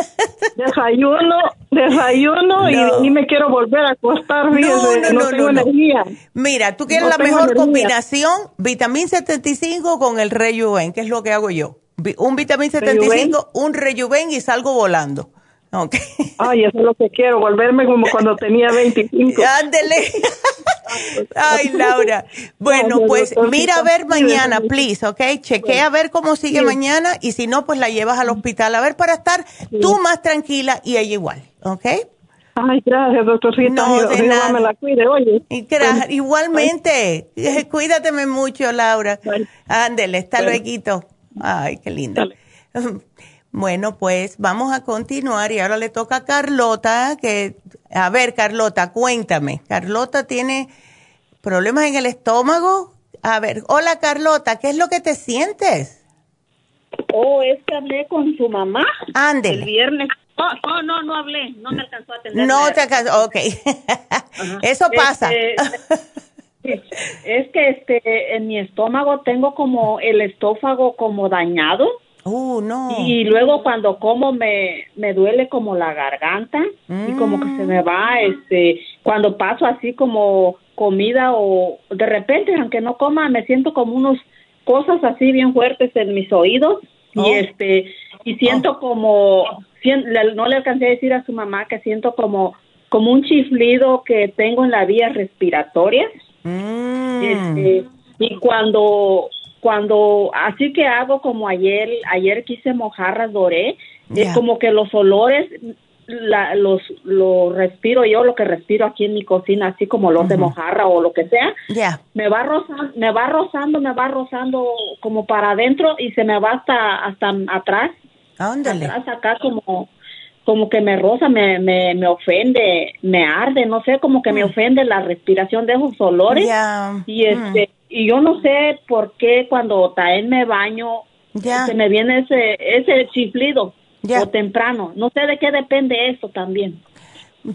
desayuno, desayuno y, me quiero volver a acostar. no, no, no, tengo energía. Mira, tú quieres la mejor combinación, vitamina 75 con el Rejuven, que es lo que hago yo. Un vitamina 75, un rejuven y salgo volando. Okay. Ay, eso es lo que quiero, volverme como cuando tenía 25. Ándele. Ay, Laura. Bueno, pues mira a ver mañana, please, ¿ok? Chequea a ver cómo sigue mañana y si no, pues la llevas al hospital a ver para estar tú más tranquila y ella igual, ¿ok? Ay, gracias, doctorcita. No, de nada. me la cuide, oye. Igualmente. Cuídateme mucho, Laura. Ándele, hasta luego. Ay, qué linda. Bueno, pues vamos a continuar y ahora le toca a Carlota, que, a ver, Carlota, cuéntame. Carlota tiene problemas en el estómago. A ver, hola Carlota, ¿qué es lo que te sientes? Oh, es que hablé con su mamá. Ándele. El viernes. Oh, no, no hablé. No me alcanzó a atender. No te alcanzó. Ok. Eso pasa. Este, es que este, en mi estómago tengo como el estófago como dañado. Uh, no. Y luego cuando como me, me duele como la garganta y como que se me va, este, cuando paso así como comida o de repente, aunque no coma, me siento como unos cosas así bien fuertes en mis oídos y oh. este, y siento oh. como, no le alcancé a decir a su mamá que siento como, como un chiflido que tengo en la vía respiratoria. Mm. Este, y cuando cuando así que hago como ayer ayer quise mojarras doré es como que los olores la, los lo respiro yo lo que respiro aquí en mi cocina así como los de mojarra o lo que sea me va rozando me va rozando me va rozando como para adentro y se me va hasta hasta atrás Ándale. atrás acá como como que me roza, me, me, me ofende, me arde, no sé, como que me mm. ofende la respiración de esos olores. Y este, y yo no sé por qué cuando también me baño se me viene ese ese chiflido o temprano. No sé de qué depende eso también.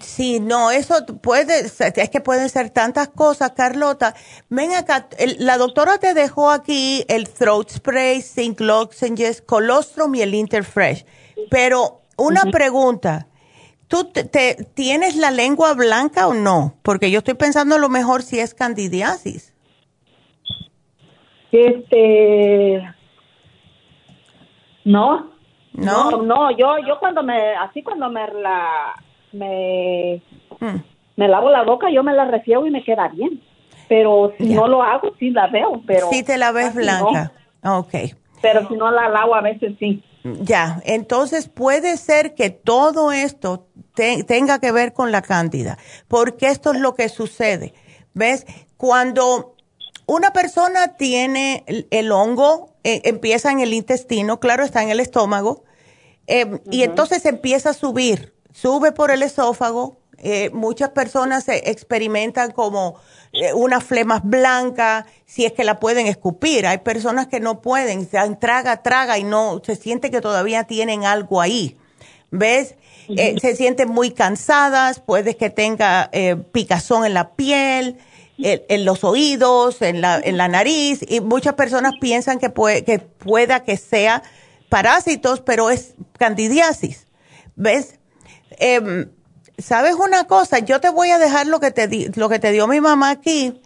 Sí, no, eso puede, es que pueden ser tantas cosas, Carlota. Ven acá, la doctora te dejó aquí el throat spray, zinc lozenges, colostrum y el interfresh. Pero una pregunta, ¿tú te, tienes la lengua blanca o no? Porque yo estoy pensando a lo mejor si es candidiasis. Este, no, no, no, yo, yo cuando me, así cuando me la, me, hmm. me lavo la boca, yo me la refiero y me queda bien. Pero si no lo hago, sí la veo, pero. Sí te la ves blanca. Ok. Pero si no la lavo, a veces sí. Ya, entonces puede ser que todo esto tenga que ver con la cándida, porque esto es lo que sucede. ¿Ves? Cuando una persona tiene el, hongo, eh, empieza en el intestino, claro, está en el estómago, eh, y entonces empieza a subir, sube por el esófago. Eh, muchas personas experimentan como una flema blanca, si es que la pueden escupir. Hay personas que no pueden, se traga, traga y no, se siente que todavía tienen algo ahí. ¿Ves? se sienten muy cansadas, puede que tenga picazón en la piel, en, los oídos, en la, en la nariz, y muchas personas piensan que, puede, que pueda que sea parásitos, pero es candidiasis. ¿Ves? Em, ¿Sabes una cosa? Yo te voy a dejar lo que te, di, lo que te dio mi mamá aquí,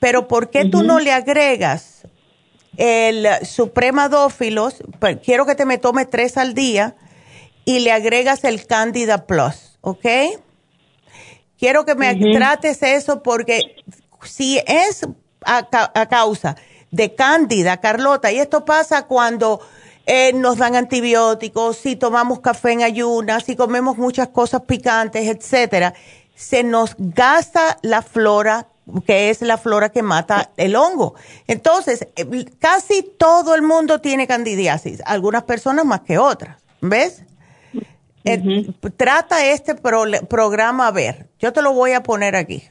pero ¿por qué tú no le agregas el supremadófilos? Pues, quiero que te me tome tres al día y le agregas el Candida Plus, ¿ok? Quiero que me trates eso porque si es a, causa de cándida, Carlota, y esto pasa cuando eh, nos dan antibióticos, si tomamos café en ayunas, si comemos muchas cosas picantes, etcétera, se nos gasta la flora que es la flora que mata el hongo. Entonces, eh, casi todo el mundo tiene candidiasis, algunas personas más que otras, ¿ves? Eh, trata este programa a ver, yo te lo voy a poner aquí.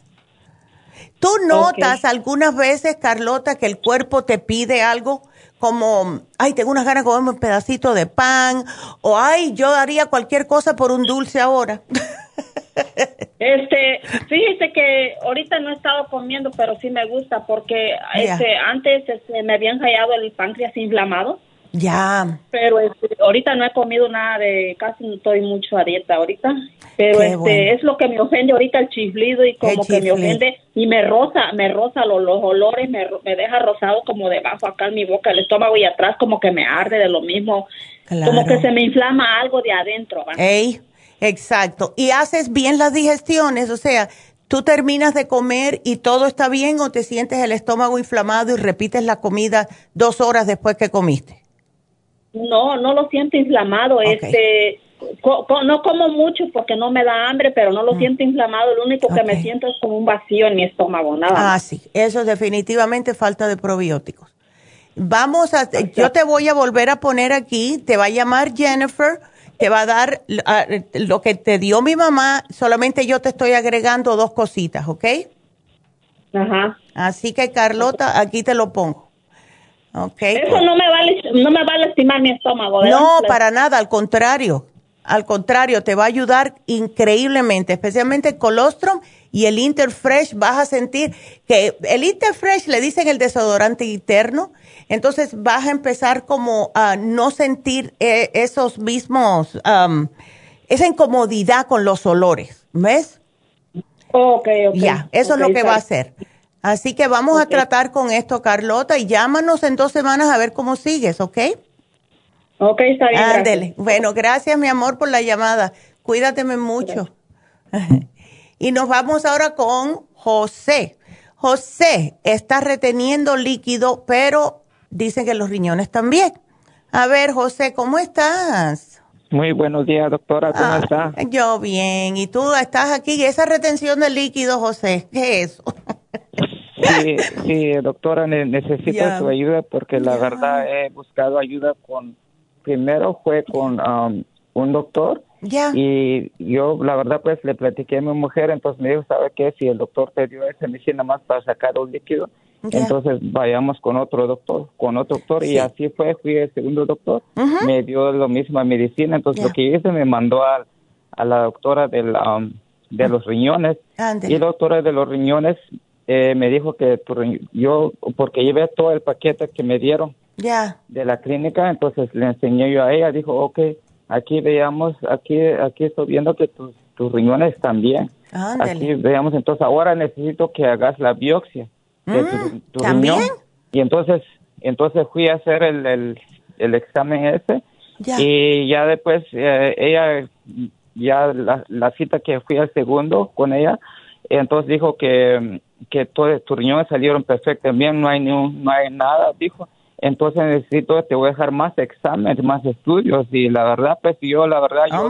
¿Tú notas algunas veces, Carlota, que el cuerpo te pide algo como, ay, tengo unas ganas de comerme un pedacito de pan, o ay, yo haría cualquier cosa por un dulce ahora? Este, fíjese que ahorita no he estado comiendo, pero sí me gusta porque este, antes este, me habían hallado el páncreas inflamado. Ya. Pero este, ahorita no he comido nada de, casi no estoy mucho a dieta ahorita. Pero este, es lo que me ofende ahorita el chiflido y como que me ofende y me roza, me roza los, los olores, me, me, deja rosado como debajo acá en mi boca, el estómago y atrás como que me arde de lo mismo. Como que se me inflama algo de adentro. Ey, exacto. Y haces bien las digestiones, o sea, tú terminas de comer y todo está bien o te sientes el estómago inflamado y repites la comida dos horas después que comiste. No, no lo siento inflamado. Este, no como mucho porque no me da hambre, pero no lo mm. siento inflamado. Lo único que me siento es como un vacío en mi estómago, nada. Ah, sí. Eso es definitivamente falta de probióticos. Vamos a, yo te voy a volver a poner aquí. Te va a llamar Jennifer. Te va a dar lo que te dio mi mamá. Solamente yo te estoy agregando dos cositas, ¿ok? Ajá. Así que Carlota, aquí te lo pongo. Okay, Eso no, me va a, no me va a lastimar mi estómago. No, para nada, al contrario. Al contrario, te va a ayudar increíblemente, especialmente el colostrum y el Interfresh. Vas a sentir que el Interfresh le dicen el desodorante interno, entonces vas a empezar como a no sentir eh, esos mismos, esa incomodidad con los olores, ¿ves? Ok, ok. Ya, eso es lo que va a hacer. Así que vamos a tratar con esto, Carlota, y llámanos en dos semanas a ver cómo sigues, ¿ok? Ok, está bien. Ándele. Bueno, gracias, mi amor, por la llamada. Cuídateme mucho. y nos vamos ahora con José. José está reteniendo líquido, pero dicen que los riñones también. A ver, José, ¿cómo estás? Muy buenos días, doctora. ¿Cómo ah, está? Yo bien. ¿Y tú estás aquí? ¿Esa retención de líquido, José? ¿Qué es eso? sí, sí, doctora, necesito su ayuda porque la verdad he buscado ayuda con primero fue con um, un doctor. Y yo, la verdad, pues le platiqué a mi mujer, entonces me dijo, ¿sabe qué? Si el doctor te dio esa medicina más para sacar un líquido, entonces vayamos con otro doctor, con otro doctor. Y así fue, fui el segundo doctor, me dio la misma medicina. Entonces lo que hice, me mandó a, a la doctora del, um, de los riñones. Y la doctora de los riñones eh, me dijo que yo, porque llevé todo el paquete que me dieron de la clínica, entonces le enseñé yo a ella, dijo, ok, aquí veamos, aquí, aquí estoy viendo que tus, tus riñones están bien. Aquí veamos, entonces ahora necesito que hagas la biopsia de tu, mm, riñón. Y entonces, entonces fui a hacer el, el, el examen ese. Y ya después eh, ella, ya la, la, cita que fui al segundo con ella, entonces dijo que, que todos tus riñones salieron perfectos, bien, no hay, ni no hay nada, dijo. Entonces necesito, te voy a dejar más exámenes, más estudios y la verdad, pues yo, la verdad, yo oh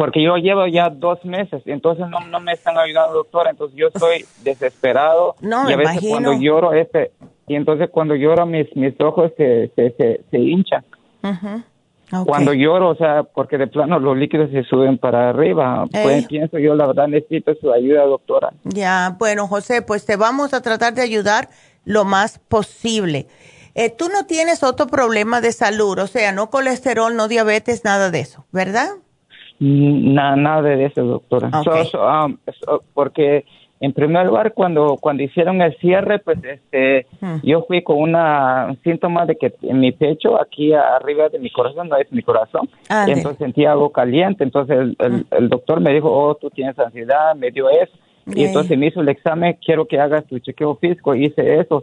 porque yo llevo ya dos meses, entonces no, no me están ayudando, doctora, entonces yo estoy desesperado no, y a veces cuando lloro, este, y entonces cuando lloro mis, mis ojos se, se, se, hinchan. Cuando lloro, o sea, porque de plano los líquidos se suben para arriba. Pues pienso yo, la verdad, necesito su ayuda, doctora. Ya, bueno, José, pues te vamos a tratar de ayudar lo más posible. Eh, tú no tienes otro problema de salud, o sea, no colesterol, no diabetes, nada de eso, ¿verdad? Mm, nada de eso, doctora. Um, porque en primer lugar, cuando cuando hicieron el cierre, pues este, hmm. yo fui con una un síntoma de que en mi pecho, aquí arriba de mi corazón, no es mi corazón, y entonces sentía algo caliente. Entonces el, el, hmm. doctor me dijo, oh, tú tienes ansiedad, me dio eso. Y entonces me hizo el examen, quiero que hagas tu chequeo físico, hice eso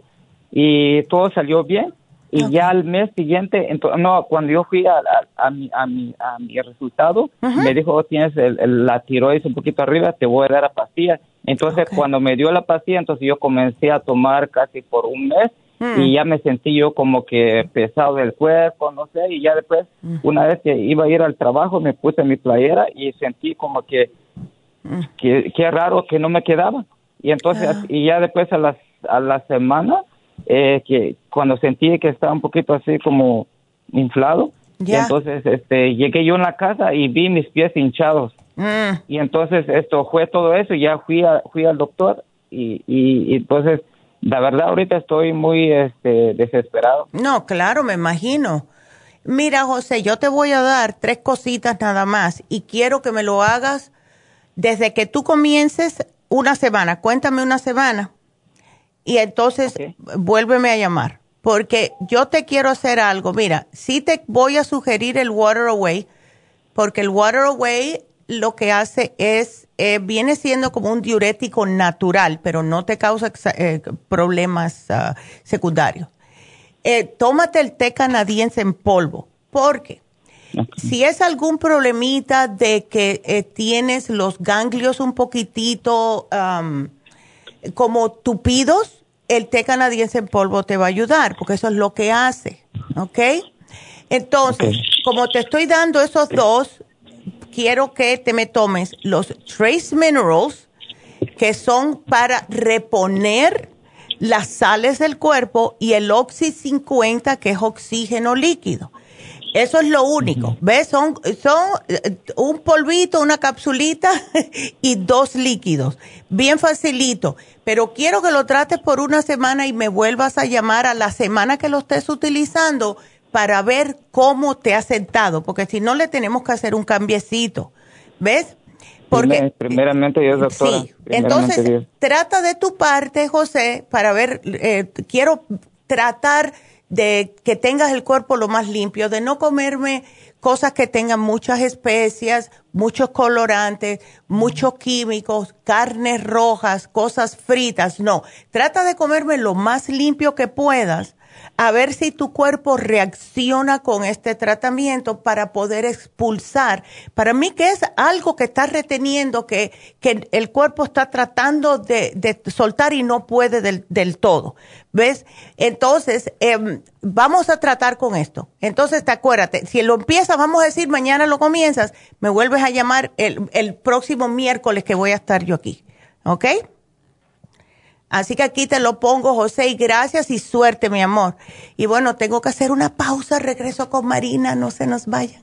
y todo salió bien. Y ya al mes siguiente, no, cuando yo fui a, a, mi, a, mi, a mi resultado, me dijo, oh, tienes el, la tiroides un poquito arriba, te voy a dar la pastilla. Entonces, cuando me dio la pastilla, entonces yo comencé a tomar casi por un mes y mm. ya me sentí yo como que pesado del cuerpo, no sé, y ya después, mm. una vez que iba a ir al trabajo, me puse mi playera y sentí como que que, raro que no me quedaba. Y entonces, ah. y ya después a, las, a la semana, eh, que cuando sentí que estaba un poquito así como inflado, y entonces este, llegué yo en la casa y vi mis pies hinchados. Mm. Y entonces esto fue todo eso, y ya fui, a, fui al doctor y, y, entonces la verdad ahorita estoy muy este, desesperado. No, claro, me imagino. Mira, José, yo te voy a dar tres cositas nada más y quiero que me lo hagas desde que tú comiences una semana, cuéntame una semana y entonces vuélveme a llamar, porque yo te quiero hacer algo. Mira, sí te voy a sugerir el Water Away, porque el Water Away lo que hace es, eh, viene siendo como un diurético natural, pero no te causa eh, problemas ah, secundarios. Eh, tómate el té canadiense en polvo, porque si es algún problemita de que tienes los ganglios un poquitito como tupidos, el té canadiense en polvo te va a ayudar, porque eso es lo que hace, ¿ok? Entonces, como te estoy dando esos dos, quiero que te me tomes los Trace Minerals, que son para reponer las sales del cuerpo, y el Oxy 50, que es oxígeno líquido Eso es lo único. ¿Ves? Son, son eh, un polvito, una capsulita y dos líquidos. Bien facilito. Pero quiero que lo trates por una semana y me vuelvas a llamar a la semana que lo estés utilizando para ver cómo te ha sentado. Porque si no, le tenemos que hacer un cambiecito. ¿Ves? Porque, primeramente Dios, doctora. Sí, entonces trata de tu parte, José, para ver, eh, quiero tratar de que tengas el cuerpo lo más limpio, de no comerme cosas que tengan muchas especias, muchos colorantes, muchos químicos, carnes rojas, cosas fritas, no. Trata de comerme lo más limpio que puedas a ver si tu cuerpo reacciona con este tratamiento para poder expulsar. Para mí que es algo que está reteniendo, que, que el cuerpo está tratando de, de soltar y no puede del, del todo. ¿Ves? Entonces, em, vamos a tratar con esto. Entonces, te acuérdate, si lo empiezas, vamos a decir, mañana lo comienzas, me vuelves a llamar el, el próximo miércoles que voy a estar yo aquí. ¿Ok? Así que aquí te lo pongo, José, y gracias y suerte, mi amor. Y bueno, tengo que hacer una pausa, regreso con Marina, no se nos vayan.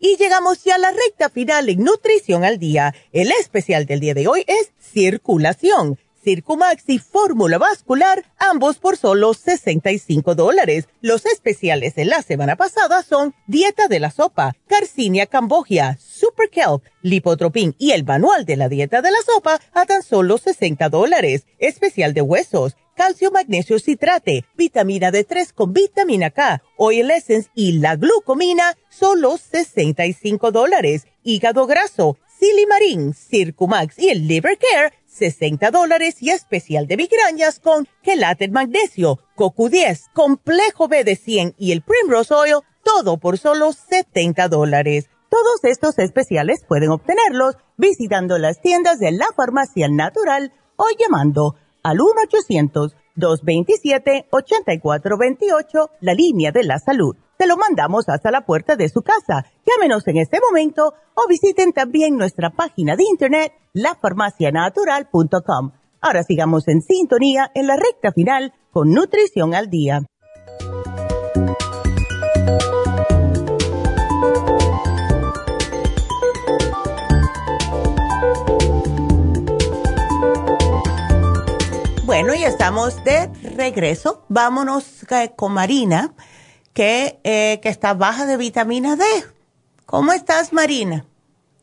Y llegamos ya a la recta final en Nutrición al Día. El especial del día de hoy es circulación. Circumax y fórmula vascular, ambos por solo 65 dólares. Los especiales de la semana pasada son Dieta de la Sopa, Carcinia Cambogia, Super Kelp, Lipotropin y el manual de la dieta de la sopa a tan solo 60 dólares. Especial de huesos calcio, magnesio, citrate, vitamina D3 con vitamina K, oil essence y la glucomina, solo 65 dólares. Hígado graso, silimarín, circumax y el liver care, 60 dólares y especial de migrañas con quelate magnesio, CoQ10, complejo B de 100 y el Primrose Oil, todo por solo 70 dólares. Todos estos especiales pueden obtenerlos visitando las tiendas de la farmacia natural o llamando al 1-800-227-8428, la línea de la salud. Te lo mandamos hasta la puerta de su casa. Llámenos en este momento o visiten también nuestra página de internet, lafarmacianatural.com. Ahora sigamos en sintonía en la recta final con Nutrición al Día. Bueno, ya estamos de regreso. Vámonos eh, con Marina, que, eh, que está baja de vitamina D. ¿Cómo estás, Marina?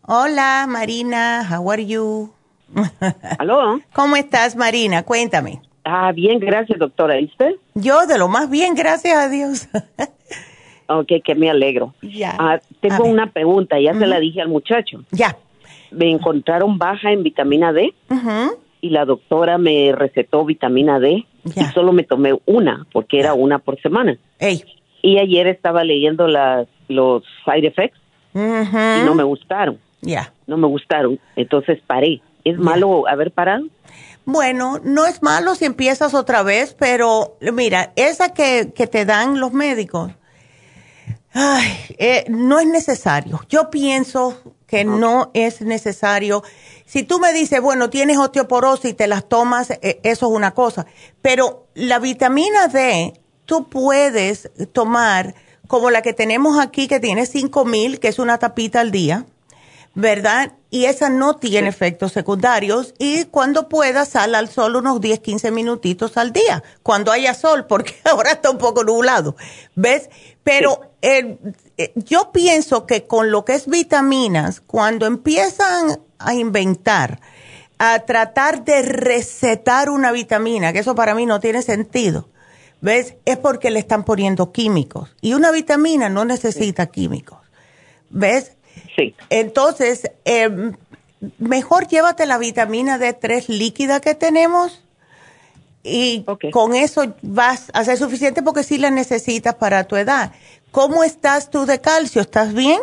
Hola, Marina. How are you? ¿Aló? ¿Cómo estás, Marina? Cuéntame. Ah, bien, gracias, doctora. ¿Y usted? Yo de lo más bien, gracias a Dios. ok, que me alegro. Ya. Ah, tengo una pregunta, ya se la dije al muchacho. Ya. Me encontraron baja en vitamina D y la doctora me recetó vitamina D y solo me tomé una, porque era una por semana. Y ayer estaba leyendo las, los side effects y no me gustaron. Ya. No me gustaron, entonces paré. ¿Es malo haber parado? Bueno, no es malo si empiezas otra vez, pero mira, esa que, que te dan los médicos, ay, eh, no es necesario. Yo pienso que no es necesario. Si tú me dices, bueno, tienes osteoporosis y te las tomas, eh, eso es una cosa. Pero la vitamina D, tú puedes tomar como la que tenemos aquí, que tiene 5000, que es una tapita al día ¿verdad? Y esa no tiene efectos secundarios y cuando pueda sal al sol unos 10, 15 minutitos al día, cuando haya sol, porque ahora está un poco nublado, ¿ves? Pero eh, yo pienso que con lo que es vitaminas, cuando empiezan a inventar, a tratar de recetar una vitamina, que eso para mí no tiene sentido, ¿ves? Es porque le están poniendo químicos y una vitamina no necesita químicos, ¿ves? Sí. Entonces, em, mejor llévate la vitamina D3 líquida que tenemos y con eso vas a ser suficiente porque sí la necesitas para tu edad. ¿Cómo estás tú de calcio? ¿Estás bien?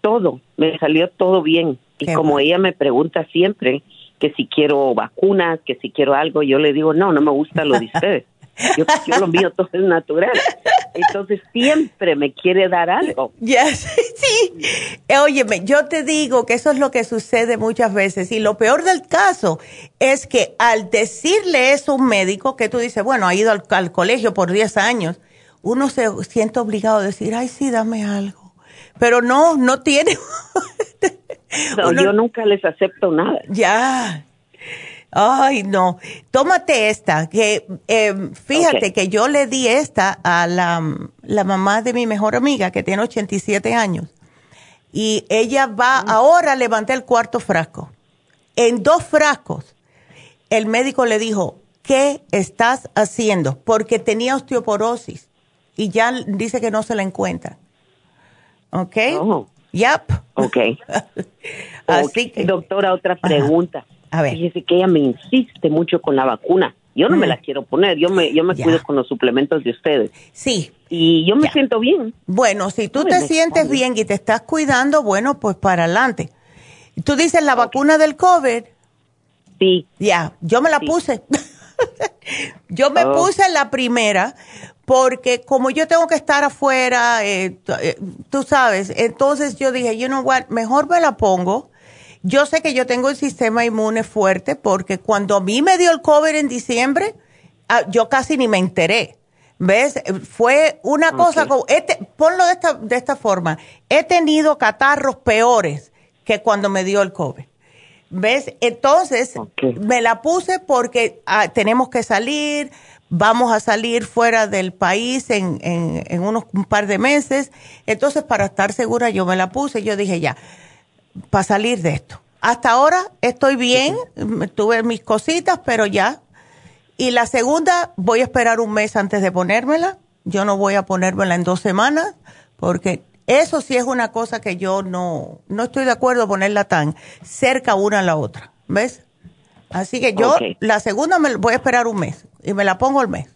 Todo, me salió todo bien. y como ella me pregunta siempre que si quiero vacunas, que si quiero algo, yo le digo, no, no me gusta lo de ustedes. Yo, yo, lo mío todo es natural. Entonces siempre me quiere dar algo. Yes, sí. Óyeme, yo te digo que eso es lo que sucede muchas veces. Y lo peor del caso es que al decirle eso a un médico, que tú dices, bueno, ha ido al, colegio por 10 años, uno se siente obligado a decir, ay, sí, dame algo. Pero no, no tiene. no, yo nunca les acepto nada. Ya. Ay, no. Tómate esta, que eh, fíjate que yo le di esta a la, la, mamá de mi mejor amiga que tiene 87 años. Y ella va, mm. ahora levanté el cuarto frasco. En dos frascos, el médico le dijo, ¿qué estás haciendo? Porque tenía osteoporosis y ya dice que no se la encuentra. ¿Ok? Oh. Yep. Ok. Así que. Doctora, otra pregunta. A ver. Fíjese que ella me insiste mucho con la vacuna. Yo no me mm. la quiero poner, yo me, yo me cuido con los suplementos de ustedes. Sí. Y yo me siento bien. Bueno, si tú te sientes bien y te estás cuidando, bueno, pues para adelante. ¿Tú dices la vacuna del COVID? Sí. Ya, yo me la puse. yo me oh. puse la primera porque como yo tengo que estar afuera, eh, eh, tú sabes, entonces yo dije, you know what, mejor me la pongo yo sé que yo tengo el sistema inmune fuerte porque cuando a mí me dio el COVID en diciembre, ah, yo casi ni me enteré. ¿Ves? Fue una cosa como, este, ponlo de esta, de esta forma, he tenido catarros peores que cuando me dio el COVID. ¿Ves? Entonces, me la puse porque ah, tenemos que salir, vamos a salir fuera del país en, en, en unos un par de meses. Entonces, para estar segura, yo me la puse. Yo dije, ya, para salir de esto. Hasta ahora estoy bien, tuve mis cositas, pero ya. Y la segunda, voy a esperar un mes antes de ponérmela. Yo no voy a ponérmela en dos semanas, porque eso sí es una cosa que yo no, no estoy de acuerdo ponerla tan cerca una a la otra. ¿Ves? Así que yo, la segunda me voy a esperar un mes y me la pongo el mes.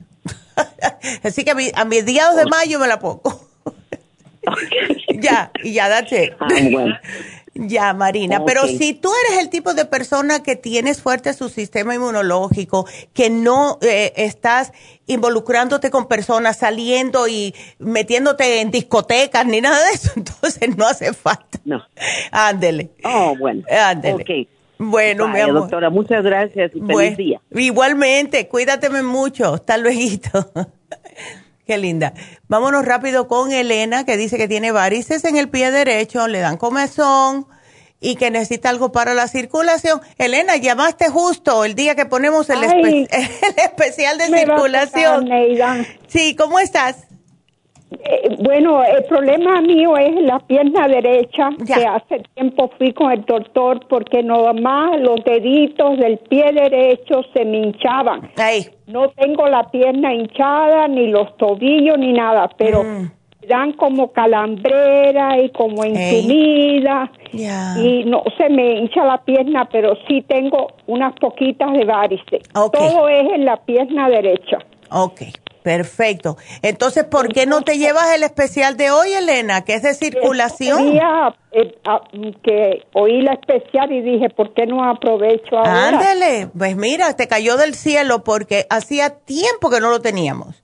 Así que a, mi, a mediados de mayo me la pongo. ya, y ya, date. Ah, ya, Marina, pero si tú eres el tipo de persona que tienes fuerte su sistema inmunológico, que no eh, estás involucrándote con personas, saliendo y metiéndote en discotecas ni nada de eso, entonces no hace falta. No. Ándele. Oh, bueno. Ándele. Ok. Bueno, mi amor. doctora, muchas gracias y feliz día. Igualmente, cuídateme mucho. Hasta luego. Qué linda. Vámonos rápido con Elena, que dice que tiene varices en el pie derecho, le dan comezón y que necesita algo para la circulación. Elena, llamaste justo el día que ponemos el, especial de circulación. sí, ¿cómo estás? Eh, bueno, el problema mío es la pierna derecha, que hace tiempo fui con el doctor porque nomás los deditos del pie derecho se me hinchaban. No tengo la pierna hinchada, ni los tobillos, ni nada, pero mm. dan como calambrera y como entumida. Y no se me hincha la pierna, pero sí tengo unas poquitas de varices. Todo es en la pierna derecha. Ok. Perfecto. Entonces, ¿por qué no te llevas el especial de hoy, Elena, que es de circulación? Eh, que oí la especial y dije, ¿por qué no aprovecho ahora? Ándale, pues mira, te cayó del cielo porque hacía tiempo que no lo teníamos.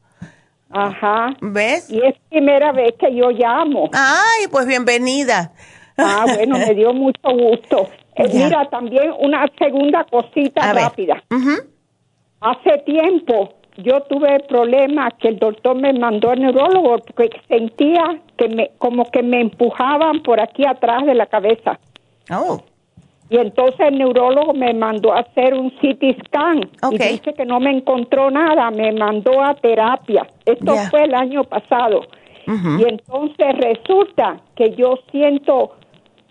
Ajá. ¿Ves? Y es primera vez que yo llamo. Ay, pues bienvenida. Ah, bueno, me dio mucho gusto. Eh, mira, también una segunda cosita rápida. Hace tiempo yo tuve problemas que el doctor me mandó al neurólogo porque sentía que me como que me empujaban por aquí atrás de la cabeza. Oh. Y entonces el neurólogo me mandó a hacer un CT scan y dice que no me encontró nada, me mandó a terapia. Esto fue el año pasado. Y entonces resulta que yo siento,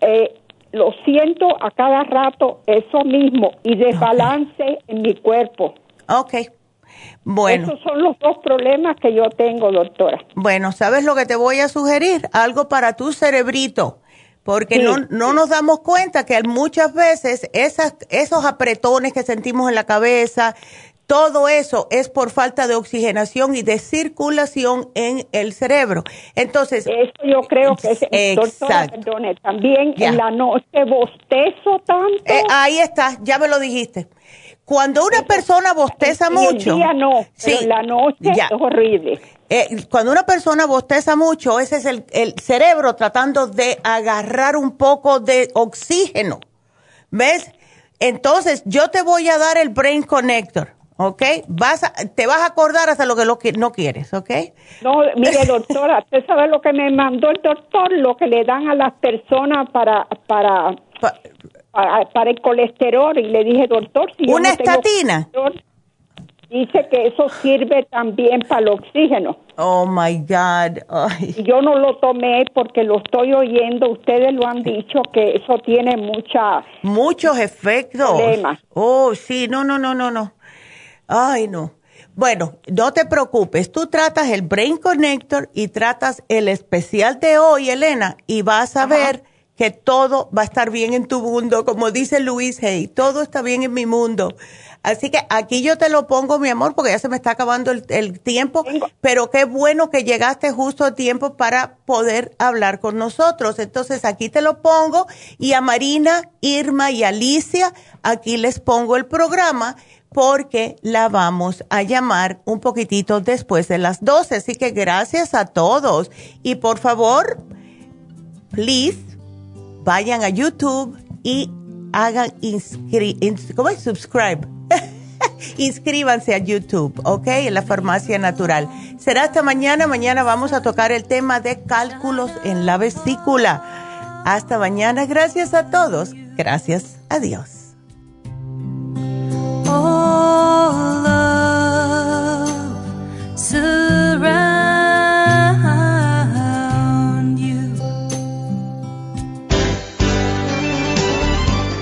eh, lo siento a cada rato eso mismo y desbalance en mi cuerpo. Okay. Bueno. Esos son los dos problemas que yo tengo, doctora. Bueno, ¿sabes lo que te voy a sugerir? Algo para tu cerebrito. Porque no, no nos damos cuenta que muchas veces esas, esos apretones que sentimos en la cabeza, todo eso es por falta de oxigenación y de circulación en el cerebro. Entonces. Eso yo creo que es. Exacto. Doctora, también en la noche bostezo tanto. Eh, ahí está, ya me lo dijiste. Cuando una persona bosteza mucho. El día no, la noche es horrible. Eh, cuando una persona bosteza mucho, ese es el, el, cerebro tratando de agarrar un poco de oxígeno. ¿Ves? Entonces, yo te voy a dar el Brain Connector. ¿ok? Vas te vas a acordar hasta lo que, lo que no quieres, ¿ok? No, mire, doctora, ¿usted sabe lo que me mandó el doctor? Lo que le dan a las personas para, para, para el colesterol y le dije, doctor, si ¿Una estatina? dice que eso sirve también para el oxígeno. Oh my God. Yo no lo tomé porque lo estoy oyendo. Ustedes lo han dicho que eso tiene mucha. Muchos efectos. Problemas. Oh, sí, no, no, no, no, no. Ay, no. Bueno, no te preocupes. Tú tratas el Brain Connector y tratas el especial de hoy, Elena, y vas a ver que todo va a estar bien en tu mundo, como dice Luis Hay, todo está bien en mi mundo. Así que aquí yo te lo pongo, mi amor, porque ya se me está acabando el, tiempo, pero qué bueno que llegaste justo a tiempo para poder hablar con nosotros. Entonces aquí te lo pongo y a Marina, Irma y Alicia, aquí les pongo el programa porque la vamos a llamar un poquitito después de las 12. Así que gracias a todos. Y por favor, please, vayan a YouTube y hagan ¿cómo es? subscribe. Inscríbanse a YouTube, ¿ok? En la farmacia natural. Será hasta mañana. Mañana vamos a tocar el tema de cálculos en la vesícula. Hasta mañana. Gracias a todos. Gracias. Adiós.